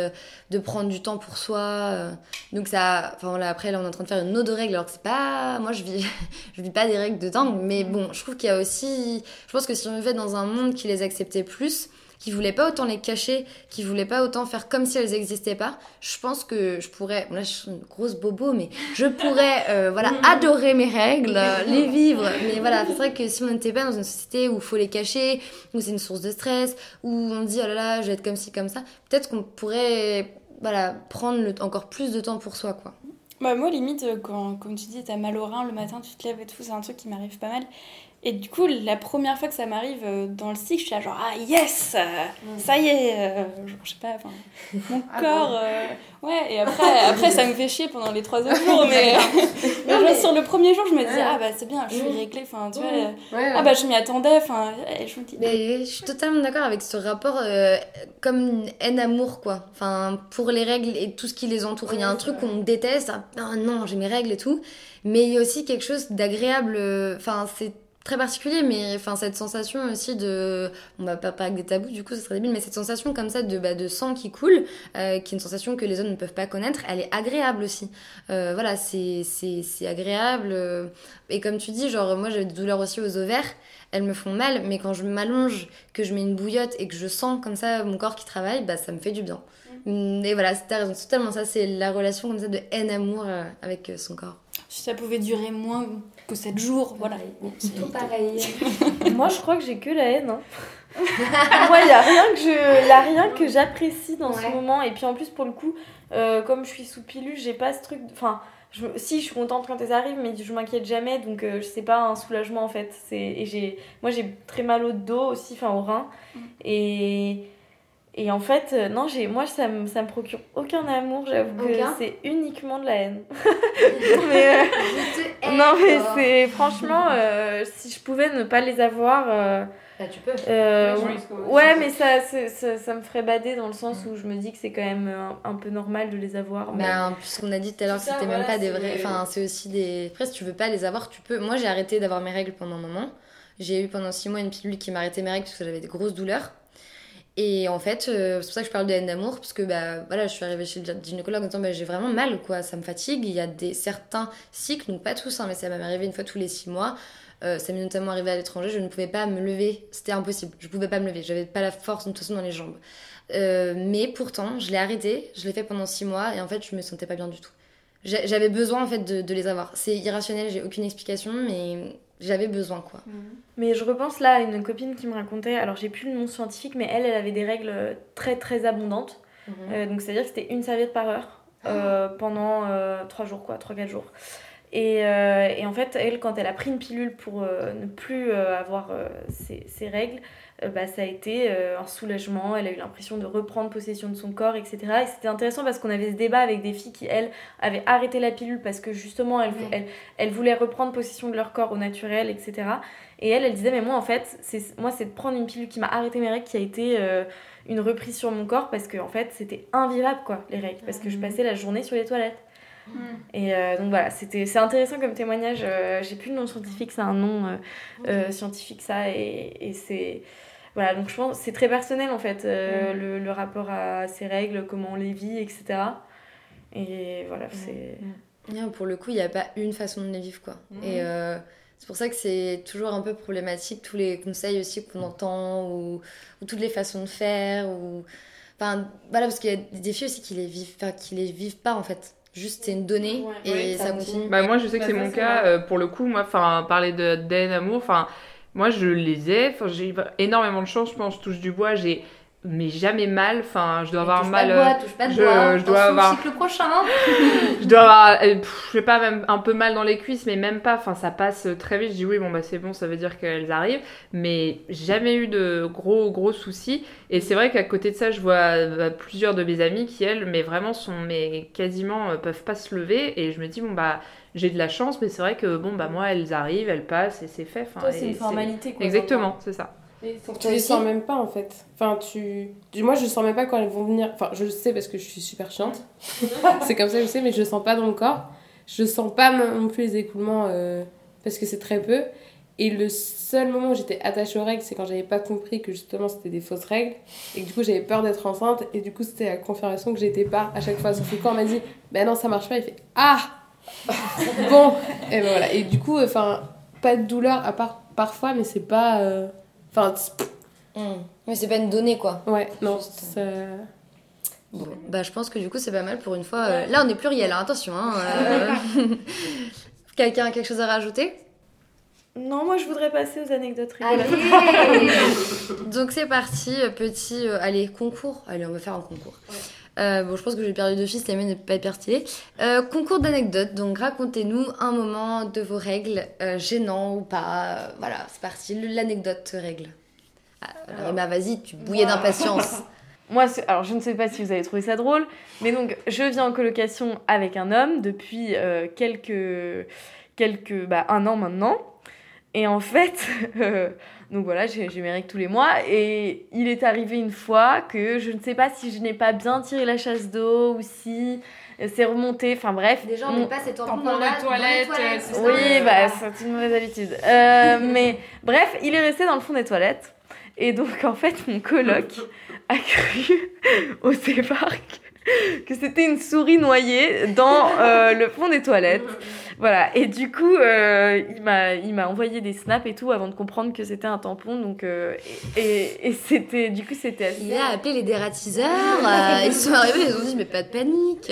[SPEAKER 4] de prendre du temps pour soi. donc ça, enfin voilà, après là on est en train de faire une autre règle alors que c'est pas, moi je vis, je vis pas des règles de dingue, mais bon, je trouve qu'il y a aussi, je pense que si on vivait dans un monde qui les acceptait plus, qui voulait pas autant les cacher, qui voulait pas autant faire comme si elles n'existaient pas, je pense que je pourrais, bon là je suis une grosse bobo, mais je pourrais, euh, voilà, adorer mes règles, les vivre. Mais voilà, c'est vrai que si on n'était pas dans une société où il faut les cacher, où c'est une source de stress, où on dit oh là là, je vais être comme ci, comme ça, peut-être qu'on pourrait, voilà, prendre le, encore plus de temps pour soi, quoi.
[SPEAKER 2] Bah, moi, limite, euh, quand, comme tu dis, t'as mal au rein le matin, tu te lèves et tout, c'est un truc qui m'arrive pas mal. Et du coup, la première fois que ça m'arrive euh, dans le cycle, je suis là genre, ah yes, euh, ça y est, euh, genre, je sais pas, enfin, mon corps, euh, ouais, et après, après, ça me fait chier pendant les trois autres jours, mais, mais genre, sur le premier jour, je me
[SPEAKER 7] Ouais.
[SPEAKER 2] ah bah c'est bien, je suis
[SPEAKER 7] Mm.
[SPEAKER 2] réglée. Enfin, tu
[SPEAKER 7] Mm.
[SPEAKER 2] vois.
[SPEAKER 7] Ouais,
[SPEAKER 2] Ah bah je m'y attendais. Enfin, je me dis.
[SPEAKER 4] Mais je suis totalement d'accord avec ce rapport euh, comme une haine-amour, quoi. Enfin, pour les règles et tout ce qui les entoure. Il y a un truc qu'on déteste, ah ah non, j'ai mes règles et tout. Mais il y a aussi quelque chose d'agréable. Enfin, c'est très particulier, mais enfin, cette sensation aussi de. On va pas parler avec des tabous, du coup, ce serait débile, mais cette sensation comme ça de, bah, de sang qui coule, euh, qui est une sensation que les hommes ne peuvent pas connaître, elle est agréable aussi. Euh, voilà, c'est agréable. euh, Et comme tu dis, genre, moi j'ai des douleurs aussi aux ovaires elles me font mal, mais quand je m'allonge, que je mets une bouillotte et que je sens comme ça mon corps qui travaille, bah ça me fait du bien. Mm, Et voilà, t'as raison, totalement ça, c'est la relation comme ça de haine-amour avec son corps.
[SPEAKER 2] Si ça pouvait durer moins que 7 jours, voilà.
[SPEAKER 4] Tout pareil.
[SPEAKER 1] Moi, je crois que j'ai que la haine. hein. Moi, il n'y a rien que je, y a rien que j'apprécie dans ce moment. Et puis en plus, pour le coup, euh, comme je suis sous pilule, j'ai pas ce truc. Enfin, je, si je suis contente quand elles arrivent, mais je m'inquiète jamais. Donc, euh, c'est pas un soulagement en fait. C'est et j'ai, moi, j'ai très mal au dos aussi, enfin au rein. Et et en fait, euh, non, j'ai, moi, ça me, ça me procure aucun amour. J'avoue que c'est uniquement de la haine. mais euh, non, mais c'est franchement, euh, si je pouvais ne pas les avoir. euh,
[SPEAKER 4] Bah, tu peux.
[SPEAKER 1] euh,
[SPEAKER 7] Ouais,
[SPEAKER 1] mais ça, ça, ça me ferait bader dans le sens où je me dis que c'est quand même un, un peu normal de les avoir. mais-
[SPEAKER 4] Ben, puisqu'on a dit tout à l'heure que c'était même
[SPEAKER 7] voilà,
[SPEAKER 4] pas des vrais. Enfin, c'est aussi des. Après, si tu veux pas les avoir, tu peux. Moi, j'ai arrêté d'avoir mes règles pendant un moment. J'ai eu pendant 6 mois une pilule qui m'arrêtait mes règles parce que j'avais des grosses douleurs. Et en fait, euh, c'est pour ça que je parle de haine d'amour, parce que bah, voilà, je suis arrivée chez le gynécologue en disant bah, j'ai vraiment mal, quoi, ça me fatigue. Il y a des, certains cycles, donc pas tous, hein, mais ça m'est arrivé une fois tous les 6 mois. Euh, ça m'est notamment arrivé à l'étranger, je ne pouvais pas me lever, c'était impossible, je pouvais pas me lever, j'avais pas la force de toute façon dans les jambes. Euh, mais pourtant, je l'ai arrêté, je l'ai fait pendant 6 mois et en fait, je me sentais pas bien du tout. J'a- J'avais besoin en fait de les avoir. C'est irrationnel, j'ai aucune explication, mais j'avais besoin quoi.
[SPEAKER 1] Mais je repense là à une copine qui me racontait, alors j'ai plus le nom scientifique, mais elle, elle avait des règles très très abondantes. Euh, donc c'est-à-dire que c'était une serviette par heure euh, pendant 3 jours, quoi, 3-4 jours. Et, euh, et en fait, elle, quand elle a pris une pilule pour euh, ne plus euh, avoir euh, ses, ses règles, euh, bah, ça a été euh, un soulagement. Elle a eu l'impression de reprendre possession de son corps, etc. Et c'était intéressant parce qu'on avait ce débat avec des filles qui, elles, avaient arrêté la pilule parce que justement, elles,
[SPEAKER 4] Ouais.
[SPEAKER 1] elles, elles voulaient reprendre possession de leur corps au naturel, etc. Et elle, elle disait, mais moi, en fait, c'est moi, c'est de prendre une pilule qui m'a arrêté mes règles qui a été euh, une reprise sur mon corps parce que, en fait, c'était invivable, quoi, les règles. Parce que je passais la journée sur les toilettes. Et euh, donc voilà, c'était, c'est intéressant comme témoignage. euh, j'ai plus le nom scientifique, c'est un nom euh, euh, scientifique, ça. Et, et c'est. Voilà, donc je pense c'est très personnel en fait, euh, le, le rapport à ces règles, comment on les vit, etc. Et voilà, c'est.
[SPEAKER 4] Pour le coup, il n'y a pas une façon de les vivre, quoi. Et euh, c'est pour ça que c'est toujours un peu problématique, tous les conseils aussi qu'on entend, ou, ou toutes les façons de faire, ou... Enfin, voilà, parce qu'il y a des filles aussi qui les vivent, enfin, qui les vivent pas, en fait. Juste, c'est une donnée,
[SPEAKER 1] Ouais.
[SPEAKER 4] et
[SPEAKER 7] Ouais,
[SPEAKER 4] ça
[SPEAKER 7] ça
[SPEAKER 4] continue.
[SPEAKER 6] Bah, moi, je sais que
[SPEAKER 7] Bah,
[SPEAKER 6] c'est mon cas. euh, pour le coup, moi, enfin, parler de d'aide amour, enfin, moi, je les ai. Enfin, j'ai énormément de chance, je pense, touche du bois. J'ai mais jamais mal. Enfin, je dois avoir
[SPEAKER 4] touche
[SPEAKER 6] mal.
[SPEAKER 4] Pas de bois,
[SPEAKER 6] euh,
[SPEAKER 4] touche pas de
[SPEAKER 6] je-
[SPEAKER 4] bois.
[SPEAKER 6] je dois avoir-
[SPEAKER 4] cycle prochain.
[SPEAKER 6] je dois avoir, euh, pff, je sais pas, même un peu mal dans les cuisses, mais même pas. Enfin, ça passe très vite. Je dis oui, bon, bah c'est bon, ça veut dire qu'elles arrivent. Mais jamais eu de gros, gros soucis. Et c'est vrai qu'à côté de ça, je vois euh, plusieurs de mes amies qui, elles, mais vraiment sont, mais quasiment euh, peuvent pas se lever. Et je me dis, bon, bah j'ai de la chance, mais c'est vrai que, bon, bah moi, elles arrivent, elles passent et c'est fait. Enfin,
[SPEAKER 1] c'est une formalité, quoi.
[SPEAKER 6] Exactement, c'est ça.
[SPEAKER 7] Que tu les sens même pas en fait. Enfin, tu. du- Moi, je sens même pas quand elles vont venir. Enfin, je le sais parce que je suis super chiante. c'est comme ça, je sais, mais je le sens pas dans le corps. Je sens pas non plus les écoulements euh, parce que c'est très peu. Et le seul moment où j'étais attachée aux règles, c'est quand j'avais pas compris que justement c'était des fausses règles et que du coup j'avais peur d'être enceinte. Et du coup, c'était la confirmation que j'étais pas à chaque fois. Sauf que quand on m'a dit, ben non, ça marche pas, il fait Ah Bon Et ben voilà. Et du coup, enfin, pas de douleur à part parfois, mais c'est pas. euh, Enfin,
[SPEAKER 4] Hum. Mais c'est pas une donnée, quoi.
[SPEAKER 7] Ouais, non,
[SPEAKER 4] Juste,
[SPEAKER 7] ça...
[SPEAKER 4] Bon, bah je pense que du coup c'est pas mal pour une fois. Euh, Là on est pluriel, hein, attention. Hein, euh. Quelqu'un a quelque chose à rajouter?
[SPEAKER 1] Non, moi je voudrais passer aux anecdotes rigolotes.
[SPEAKER 4] Allez Donc c'est parti, euh, petit euh, allez, concours. Allez, on va faire un concours. Euh, bon, je pense que j'ai perdu d'office, la mienne n'est pas hyper stylée. Euh, concours d'anecdotes, donc racontez-nous un moment de vos règles, euh, gênant ou pas. Euh, voilà, c'est parti, l'anecdote règle. Ah, vas-y, tu bouillais d'impatience.
[SPEAKER 1] Moi, alors je ne sais pas si vous avez trouvé ça drôle, mais donc je vis en colocation avec un homme depuis quelques, quelques, bah, un an maintenant. Et en fait, donc voilà, j'ai j'ai mes règles tous les mois. Et il est arrivé une fois que je ne sais pas si je n'ai pas bien tiré la chasse d'eau ou si euh, c'est remonté. Enfin bref.
[SPEAKER 4] Déjà, on
[SPEAKER 1] Mon-
[SPEAKER 4] met pas ces tampons dans,
[SPEAKER 7] de
[SPEAKER 4] la,
[SPEAKER 7] toilette, ça.
[SPEAKER 1] Oui,
[SPEAKER 4] ça.
[SPEAKER 1] bah c'est une mauvaise habitude. Euh, mais bref, il est resté dans le fond des toilettes. Et donc en fait, mon coloc a cru au départ que- que c'était une souris noyée dans euh, le fond des toilettes. Voilà. Et du coup, euh, il m'a il m'a envoyé des snaps et tout avant de comprendre que c'était un tampon. Donc euh, et, et, c'était du coup c'était assez.
[SPEAKER 4] Il a appelé les dératiseurs, euh, ils sont arrivés, ils ont dit mais pas de panique.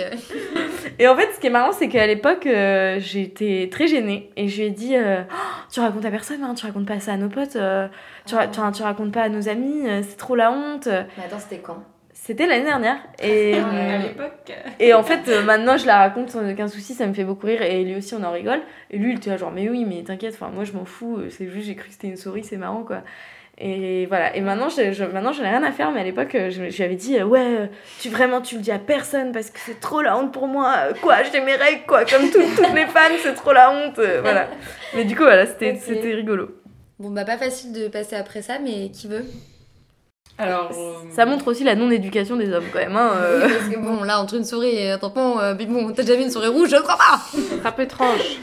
[SPEAKER 1] Et en fait, ce qui est marrant, c'est qu'à l'époque, euh, j'étais très gênée et je lui ai dit euh, Oh, Tu racontes à personne, hein, tu racontes pas ça à nos potes, euh, tu, ra- tu, tu racontes pas à nos amis, c'est trop la honte.
[SPEAKER 4] Mais attends, c'était quand?
[SPEAKER 1] C'était l'année dernière. Et,
[SPEAKER 7] À
[SPEAKER 1] euh,
[SPEAKER 7] l'époque.
[SPEAKER 1] et en fait, euh, maintenant, je la raconte sans aucun souci, ça me fait beaucoup rire et lui aussi, on en rigole. Et lui, il était là, genre Mais oui, mais t'inquiète, moi, je m'en fous, euh, c'est juste, j'ai cru que c'était une souris, c'est marrant, quoi. Et voilà, et maintenant, je, je, maintenant j'en ai rien à faire, mais à l'époque, je, je lui avais dit, ouais, tu vraiment, tu le dis à personne parce que c'est trop la honte pour moi, quoi, j'ai mes règles, quoi, comme tout- toutes les femmes, c'est trop la honte, voilà. Mais du coup, voilà, c'était rigolo.
[SPEAKER 4] Bon bah pas facile de passer après ça, mais qui veut?
[SPEAKER 7] Alors. euh,
[SPEAKER 1] Ça montre aussi la non-éducation des hommes, quand même, hein. euh.
[SPEAKER 4] Parce que bon, là, entre une souris et un tampon, euh, bon, t'as déjà vu une souris rouge, je crois pas
[SPEAKER 6] C'est un peu étrange.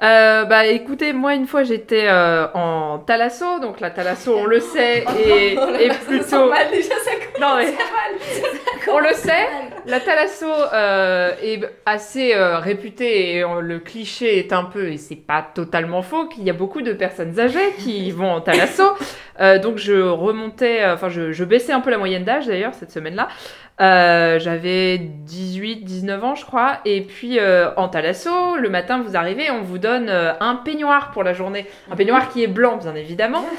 [SPEAKER 6] Euh, bah écoutez, moi une fois j'étais euh, en thalasso, donc la thalasso on le sait est, est plutôt...
[SPEAKER 7] déjà, ça
[SPEAKER 6] Non mais on le sait, la thalasso euh, est assez euh, réputée et euh, le cliché est un peu, et c'est pas totalement faux, qu'il y a beaucoup de personnes âgées qui vont en thalasso. Euh, donc je remontais, enfin je, je baissais un peu la moyenne d'âge d'ailleurs cette semaine-là. Euh, J'avais 18, 19 ans je crois. Et puis euh, en thalasso, le matin vous arrivez, on vous donne euh, un peignoir pour la journée. Un peignoir qui est blanc bien évidemment.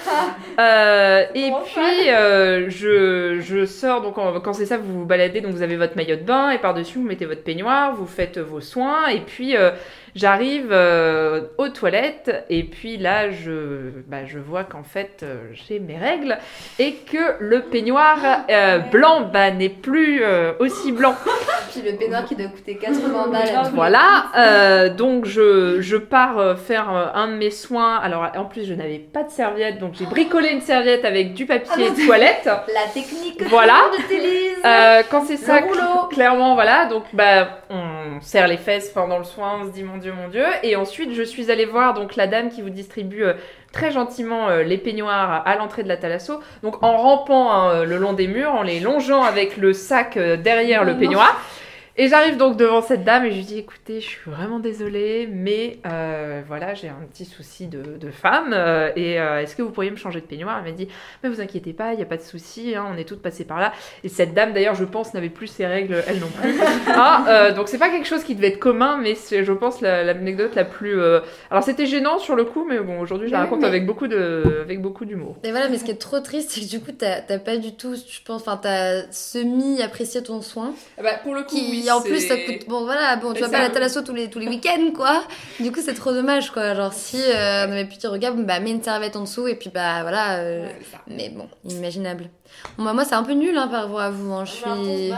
[SPEAKER 6] Euh, et puis euh, je, je sors, donc en- quand c'est ça, vous vous baladez, donc vous avez votre maillot de bain et par-dessus vous mettez votre peignoir, vous faites vos soins et puis euh, j'arrive euh, aux toilettes et puis là je, bah, je vois qu'en fait euh, j'ai mes règles et que le peignoir euh, blanc bah, n'est plus euh, aussi blanc.
[SPEAKER 4] Puis le peignoir qui doit coûter 80 balles
[SPEAKER 6] Voilà, euh, donc je, je pars faire un de mes soins. Alors en plus je n'avais pas de serviette, donc j'ai bricolé une serviette avec du papier de toilette.
[SPEAKER 4] La technique
[SPEAKER 6] Voilà. Euh, quand c'est ça,
[SPEAKER 4] rouleau.
[SPEAKER 6] clairement, voilà. Donc, bah, on serre les fesses pendant le soin, on se dit mon Dieu, mon Dieu. Et ensuite, je suis allée voir donc la dame qui vous distribue euh, très gentiment euh, les peignoirs à l'entrée de la thalasso. Donc, en rampant hein, le long des murs, en les longeant avec le sac euh, derrière le peignoir. Et j'arrive donc devant cette dame et je lui dis écoutez, je suis vraiment désolée, mais euh, voilà, j'ai un petit souci de, de femme euh, et euh, est-ce que vous pourriez me changer de peignoir? Elle m'a dit mais vous inquiétez pas, il n'y a pas de souci, hein, on est toutes passées par là. Et cette dame d'ailleurs, je pense, n'avait plus ses règles elle non plus. Ah, donc c'est pas quelque chose qui devait être commun, mais c'est, je pense, la- l'anecdote la, plus. Alors c'était gênant sur le coup, mais bon, aujourd'hui je la
[SPEAKER 4] Oui,
[SPEAKER 6] raconte
[SPEAKER 4] mais-
[SPEAKER 6] avec beaucoup de, avec beaucoup d'humour.
[SPEAKER 4] Et voilà, mais ce qui est trop triste, c'est que du coup, t'as t'as pas du tout, je pense, enfin, t'as semi-apprécié ton soin.
[SPEAKER 7] Bah, pour le coup,
[SPEAKER 4] Qui,
[SPEAKER 7] oui,
[SPEAKER 4] en plus, ça coûte. Bon, voilà, bon, tu
[SPEAKER 7] Et
[SPEAKER 4] vas pas à la thalasso tous les, tous les week-ends, quoi. Du coup, c'est trop dommage, quoi. Genre, si euh, on avait pu dire, regarde, bah, mets une serviette en dessous, et puis, bah, voilà. euh,
[SPEAKER 7] Ouais.
[SPEAKER 4] Mais bon, inimaginable. Bon, bah, moi, c'est un peu nul, hein, par rapport à vous. hein. Je suis.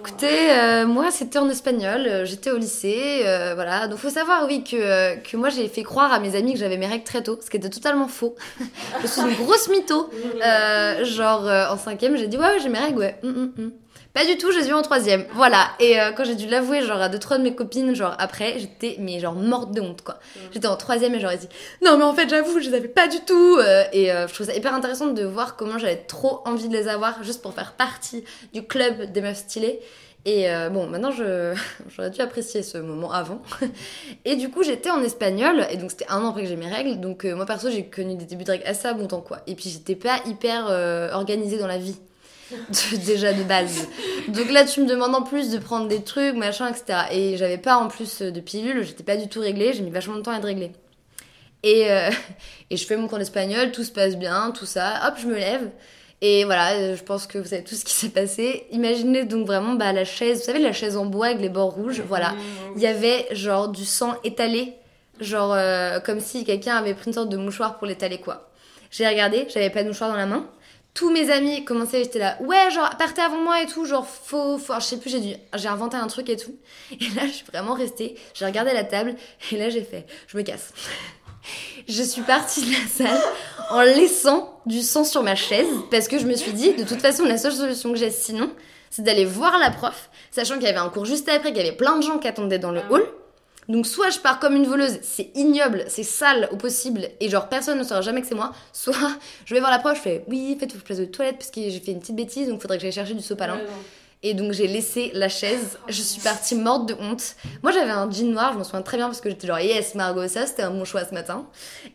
[SPEAKER 4] Écoutez, euh, moi c'était en espagnol, euh, j'étais au lycée, euh, voilà. Donc faut savoir, oui, que, euh, que moi j'ai fait croire à mes amis que j'avais mes règles très tôt, ce qui était totalement faux. je suis une grosse mytho. Euh, genre euh, en cinquième, j'ai dit ouais, ouais, j'ai mes règles, ouais. Hum, hum, hum. Pas du tout, j'ai eu en troisième. Voilà. Et euh, quand j'ai dû l'avouer, genre à deux trois de mes copines, genre après, j'étais mais genre morte de honte quoi. J'étais en troisième et j'aurais dit non mais en fait j'avoue, je les avais pas du tout. Euh, et euh, je trouve ça hyper intéressant de voir comment j'avais trop envie de les avoir juste pour faire partie du club des meufs stylées. Et bon, maintenant, je, j'aurais dû apprécier ce moment avant. Et du coup, j'étais en espagnol, et donc c'était un an après que j'ai mes règles. Donc, moi, perso, j'ai connu des débuts de règles assez abondants, quoi. Et puis, j'étais pas hyper organisée dans la vie. déjà de base. Donc là, tu me demandes en plus de prendre des trucs, machin, etc. Et j'avais pas en plus de pilules, j'étais pas du tout réglée, j'ai mis vachement de temps à être réglée. Et, euh, et je fais mon cours d'espagnol, tout se passe bien, tout ça. Hop, je me lève. Et voilà, euh, je pense que vous savez tout ce qui s'est passé. Imaginez donc vraiment bah, la chaise, vous savez, la chaise en bois avec les bords rouges, voilà. Il y avait genre du sang étalé, genre euh, comme si quelqu'un avait pris une sorte de mouchoir pour l'étaler, quoi. J'ai regardé, j'avais pas de mouchoir dans la main. Tous mes amis commençaient, j'étais là, ouais, genre, partez avant moi et tout, genre, faux, faux, je sais plus, j'ai dû, j'ai inventé un truc et tout. Et là, je suis vraiment restée, j'ai regardé la table, et là, j'ai fait, je me casse. Je suis partie de la salle en laissant du sang sur ma chaise parce que je me suis dit, de toute façon, la seule solution que j'ai sinon, c'est d'aller voir la prof, sachant qu'il y avait un cours juste après, qu'il y avait plein de gens qui attendaient dans le hall. Donc soit je pars comme une voleuse, c'est ignoble, c'est sale au possible, et genre personne ne saura jamais que c'est moi. Soit je vais voir la prof, je fais oui, faites vos places de toilette parce que j'ai fait une petite bêtise, donc faudrait que j'aille chercher du sopalin. Et donc j'ai laissé la chaise, je suis partie morte de honte. Moi j'avais un jean noir, je m'en souviens très bien parce que j'étais genre yes Margot, ça c'était un bon choix ce matin.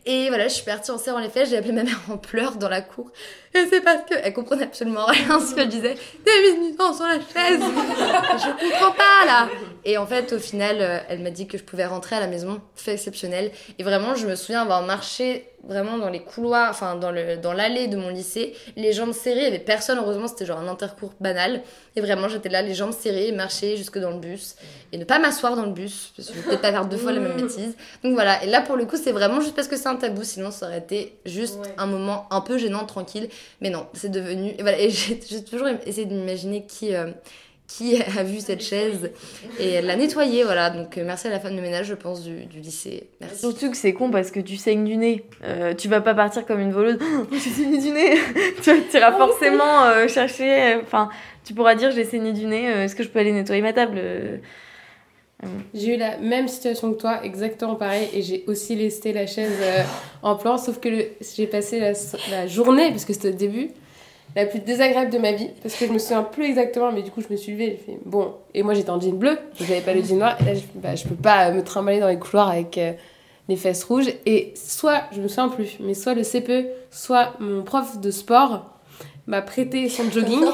[SPEAKER 4] Et voilà, je suis partie en serrant les fesses, j'ai appelé ma mère en pleurs dans la cour. Et c'est parce que elle comprenait absolument rien ce qu'elle disait. T'as mis du sur la chaise Je comprends pas là Et en fait au final, euh, elle m'a dit que je pouvais rentrer à la maison, fait exceptionnel. Et vraiment je me souviens avoir marché vraiment dans les couloirs, enfin dans le dans l'allée de mon lycée, les jambes serrées, il y avait personne, heureusement c'était genre un intercours banal. Et vraiment j'étais là, les jambes serrées, marcher jusque dans le bus. Et ne pas m'asseoir dans le bus, parce que je peut-être pas faire deux fois la même bêtise. Donc voilà, et là pour le coup c'est vraiment juste parce que c'est un tabou, sinon ça aurait été juste
[SPEAKER 7] Ouais.
[SPEAKER 4] un moment un peu gênant, tranquille. Mais non, c'est devenu... Et voilà, et j'ai toujours essayé de m'imaginer qui... euh, qui a vu cette chaise et elle l'a nettoyée, voilà. Donc euh, merci à la femme de ménage, je pense, du, du lycée. Merci.
[SPEAKER 1] Surtout que c'est con parce que tu saignes du nez. Euh, tu vas pas partir comme une voleuse. J'ai saigné du nez. tu iras forcément euh, chercher. euh, Enfin, tu pourras dire j'ai saigné du nez. euh, Est-ce que je peux aller nettoyer ma table
[SPEAKER 7] J'ai eu la même situation que toi, exactement pareil, et j'ai aussi laissé la chaise euh, en plan, sauf que j'ai passé la, la journée, parce que c'était au début, la plus désagréable de ma vie, parce que je me souviens plus exactement, mais du coup je me suis levée, j'ai fait bon, et moi j'étais en jean bleu, j'avais pas le jean noir, et là fait, bah, je peux pas me trimballer dans les couloirs avec euh, les fesses rouges, et soit, je me souviens plus, mais soit le CPE, soit mon prof de sport m'a prêté son jogging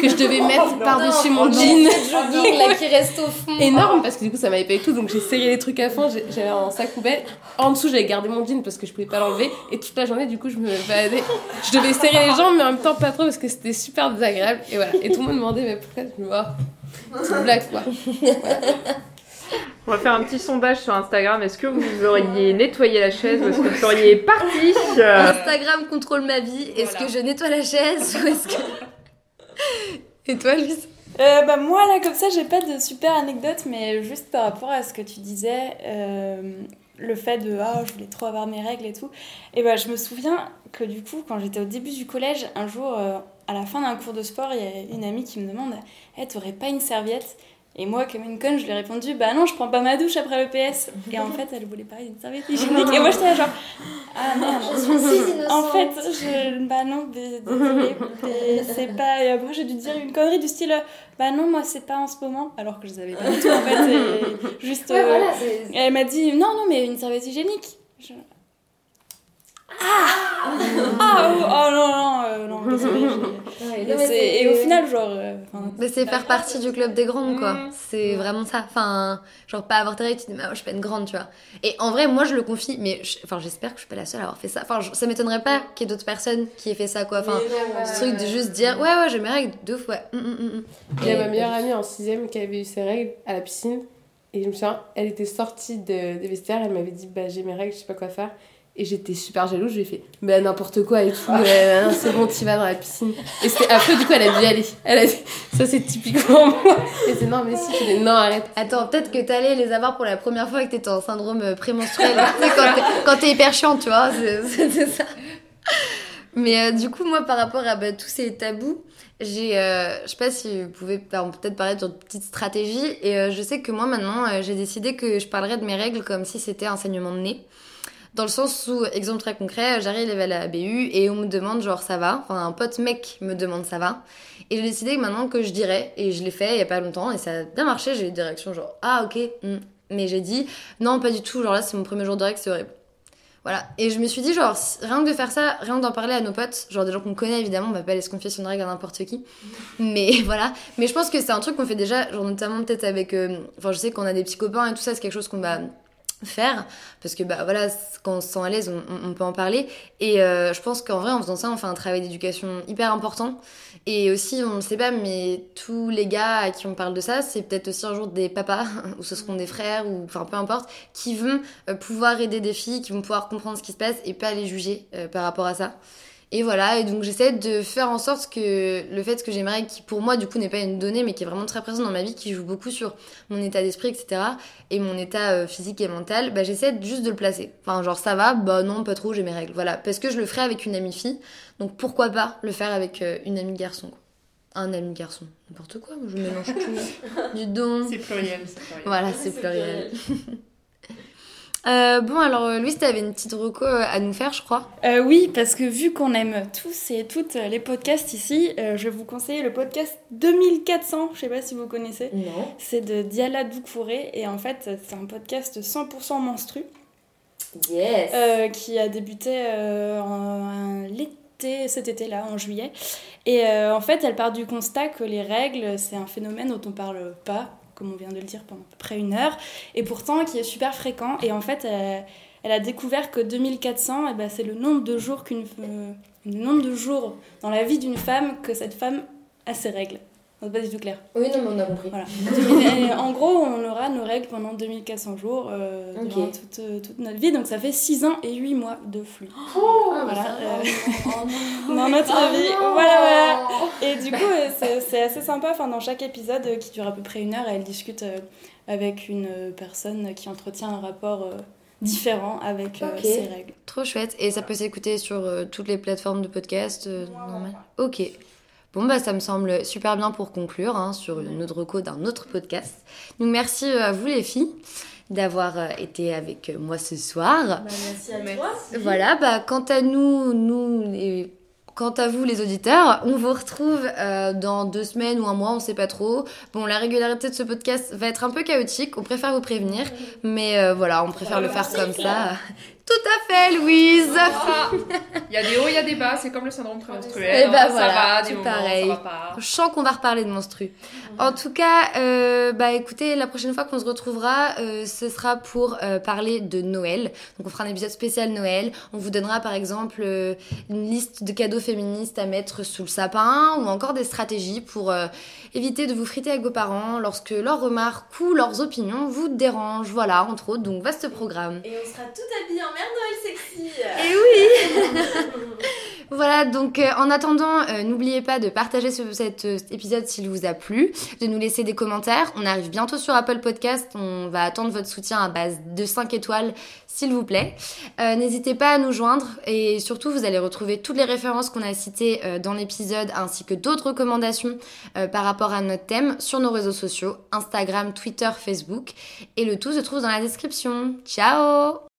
[SPEAKER 7] que je devais mettre par-dessus mon jean.
[SPEAKER 4] jogging là qui reste au fond.
[SPEAKER 7] énorme parce que du coup ça m'avait pas eu tout donc j'ai serré les trucs à fond j'avais un sac poubelle. En dessous j'avais gardé mon jean parce que je pouvais pas l'enlever. Et toute la journée du coup je me baladais. Je devais serrer les jambes mais en même temps pas trop parce que c'était super désagréable. Et voilà. Et tout le monde me demandait mais pourquoi je me vois? C'est une blague quoi
[SPEAKER 6] On va faire un petit sondage sur Instagram. Est-ce que vous auriez nettoyé la chaise ou est-ce que vous seriez parti
[SPEAKER 4] Instagram contrôle ma vie. Est-ce que je nettoie la chaise ou est-ce que. Et toi, Luce
[SPEAKER 2] Euh, bah, moi, là, comme ça, j'ai pas de super anecdote, mais juste par rapport à ce que tu disais, euh, le fait de ah, je voulais trop avoir mes règles et tout. Et bah, je me souviens que du coup, quand j'étais au début du collège, un jour, euh, à la fin d'un cours de sport, il y a une amie qui me demande Eh, t'aurais pas une serviette? Et moi, comme une conne, je lui ai répondu Bah non, je prends pas ma douche après le PS. Et en fait, elle voulait pas une serviette hygiénique. Et moi, j'étais genre Ah merde. En fait, je... bah non, désolée, c'est pas. Et après, j'ai dû dire une connerie du style Bah non, moi, c'est pas en ce moment. Alors que je savais pas du tout, en fait. et juste. euh, et elle m'a dit Non, non, mais une serviette hygiénique. Je- Ah Ah oh, oh, non, non, euh, non, désolée. j'ai- Et, c'est- et au final, genre. euh,
[SPEAKER 4] Mais c'est faire partie du club des grandes, quoi.
[SPEAKER 6] Mhm.
[SPEAKER 4] C'est vraiment ça. Enfin, genre, pas avoir tes règles, tu te dis, mais je suis pas une grande, tu vois. Et en vrai, moi, je le confie, mais je- enfin, j'espère que je suis pas la seule à avoir fait ça. Enfin, je- ça m'étonnerait pas qu'il y ait d'autres personnes qui aient fait ça, quoi. Enfin, ce truc de juste dire, ouais, ouais, j'ai mes règles, deux fois. Hum, hum, hum, hum.
[SPEAKER 7] il y a ma meilleure amie en 6ème qui avait eu ses règles à la piscine et je me souviens elle était sortie de, des vestiaires elle m'avait dit bah j'ai mes règles je sais pas quoi faire et j'étais super jalouse, je lui ai fait bah n'importe quoi et tout, euh, c'est bon, tu vas dans la piscine. Et c'était après, du coup, elle a dû y aller. Ça c'est typiquement moi. Et c'est non, mais si, je dis non, arrête.
[SPEAKER 4] Attends, peut-être que t'allais les avoir pour la première fois et que t'étais en syndrome euh, prémenstruel. quand t'es- hyper chiant, tu vois, c'est ça. Mais euh, du coup, moi, par rapport à bah, tous ces tabous, j'ai, euh, je sais pas si vous pouvez peut-être parler d'une petite stratégie. Et euh, je sais que moi, maintenant, j'ai décidé que je parlerais de mes règles comme si c'était un saignement de nez. Dans le sens où, exemple très concret, j'arrive à la BU et on me demande genre ça va? Enfin, un pote mec me demande ça va? Et j'ai décidé que maintenant que je dirais, et je l'ai fait il y a pas longtemps, et ça a bien marché, j'ai eu des réactions genre ah ok, hmm. mais j'ai dit non, pas du tout, genre là c'est mon premier jour de règles, c'est horrible. Voilà. Et je me suis dit, genre, rien que de faire ça, rien que d'en parler à nos potes, genre des gens qu'on connaît évidemment, on va pas aller se confier sur une règle à n'importe qui. Mais voilà. Mais je pense que c'est un truc qu'on fait déjà, genre notamment peut-être avec. euh, Enfin, je sais qu'on a des petits copains et tout ça, c'est quelque chose qu'on va faire parce que bah voilà quand on se sent à l'aise on peut en parler. Et euh, je pense qu'en vrai en faisant ça on fait un travail d'éducation hyper important. Et aussi on ne sait pas mais tous les gars à qui on parle de ça c'est peut-être aussi un jour des papas ou ce seront des frères ou enfin peu importe qui vont euh, pouvoir aider des filles qui vont pouvoir comprendre ce qui se passe et pas les juger euh, par rapport à ça Et voilà, et donc j'essaie de faire en sorte que le fait que j'ai mes règles, qui pour moi du coup n'est pas une donnée, mais qui est vraiment très présente dans ma vie, qui joue beaucoup sur mon état d'esprit, etc., et mon état euh, physique et mental, bah, j'essaie juste de le placer. Enfin, genre ça va, bah non, pas trop, j'ai mes règles. Voilà, parce que je le ferai avec une amie fille, donc pourquoi pas le faire avec euh, une amie garçon, quoi. Un ami garçon, n'importe quoi, moi je mélange tout. du don.
[SPEAKER 6] C'est pluriel, c'est pluriel.
[SPEAKER 4] Voilà, c'est pluriel. Euh, bon, alors euh, Louise, t'avais une petite reco euh, à nous faire, je crois.
[SPEAKER 2] Euh, oui, parce que vu qu'on aime tous et toutes les podcasts ici, euh, je vais vous conseiller le podcast 2400, je sais pas si vous connaissez.
[SPEAKER 4] Non.
[SPEAKER 2] C'est de Diala Doucouré et en fait c'est un podcast 100% menstru
[SPEAKER 4] Yes.
[SPEAKER 2] euh, qui a débuté euh, en, l'été, cet été-là, en juillet. Et euh, en fait elle part du constat que les règles c'est un phénomène dont on parle pas, comme on vient de le dire pendant à peu près une heure, et pourtant qui est super fréquent. Et en fait euh, elle a découvert que 2400, eh ben, c'est le nombre de jours qu'une euh, le nombre de jours dans la vie d'une femme que cette femme a ses règles. C'est pas du tout clair.
[SPEAKER 4] Oui, non, mais on a compris.
[SPEAKER 2] Voilà. En gros, on aura nos règles pendant 2400 jours euh, durant toute, euh, toute notre vie. Donc ça fait 6 ans et 8 mois de flux. voilà. euh, dans notre vie. Voilà, voilà. Et du coup, euh, c'est assez sympa. Enfin, dans chaque épisode qui dure à peu près une heure, elle discute avec une personne qui entretient un rapport différent avec euh,
[SPEAKER 4] Ok.
[SPEAKER 2] ses règles.
[SPEAKER 4] Trop chouette. Et ça peut s'écouter sur euh, toutes les plateformes de podcast euh, normal. Ok. Bon, bah, ça me semble super bien pour conclure hein, sur une autre reco d'un autre podcast. Donc, merci euh, à vous, les filles, d'avoir euh, été avec euh, moi ce soir.
[SPEAKER 1] merci à
[SPEAKER 6] Merci.
[SPEAKER 1] toi.
[SPEAKER 4] Voilà, bah, quant à nous, nous et quant à vous les auditeurs, on vous retrouve euh, dans deux semaines ou un mois, on sait pas trop. Bon, la régularité de ce podcast va être un peu chaotique, on préfère vous prévenir, mais euh, voilà, on préfère le faire comme ça. Tout à fait, Louise
[SPEAKER 6] Il y a des hauts, il y a des bas, c'est comme le syndrome prémenstruel.
[SPEAKER 4] Eh ben
[SPEAKER 6] hein,
[SPEAKER 4] voilà,
[SPEAKER 6] ça va,
[SPEAKER 4] tout
[SPEAKER 6] des moments,
[SPEAKER 4] pareil.
[SPEAKER 6] ça va pas.
[SPEAKER 4] Je sens qu'on va reparler de monstru. En tout cas, euh, bah écoutez, la prochaine fois qu'on se retrouvera, euh, ce sera pour euh, parler de Noël. Donc on fera un épisode spécial Noël. On vous donnera par exemple une liste de cadeaux féministes à mettre sous le sapin ou encore des stratégies pour éviter de vous friter avec vos parents lorsque leurs remarques ou leurs opinions vous dérangent. Voilà, entre autres, donc vaste programme.
[SPEAKER 1] Et on sera tout habillés en mère Noël sexy.
[SPEAKER 4] Et oui Voilà, donc euh, en attendant, euh, n'oubliez pas de partager ce- cet euh, épisode s'il vous a plu, de nous laisser des commentaires. On arrive bientôt sur Apple Podcast, on va attendre votre soutien à base de 5 étoiles, s'il vous plaît. Euh, N'hésitez pas à nous joindre et surtout, vous allez retrouver toutes les références qu'on a citées euh, dans l'épisode ainsi que d'autres recommandations euh, par rapport à notre thème sur nos réseaux sociaux, Instagram, Twitter, Facebook. Et le tout se trouve dans la description. Ciao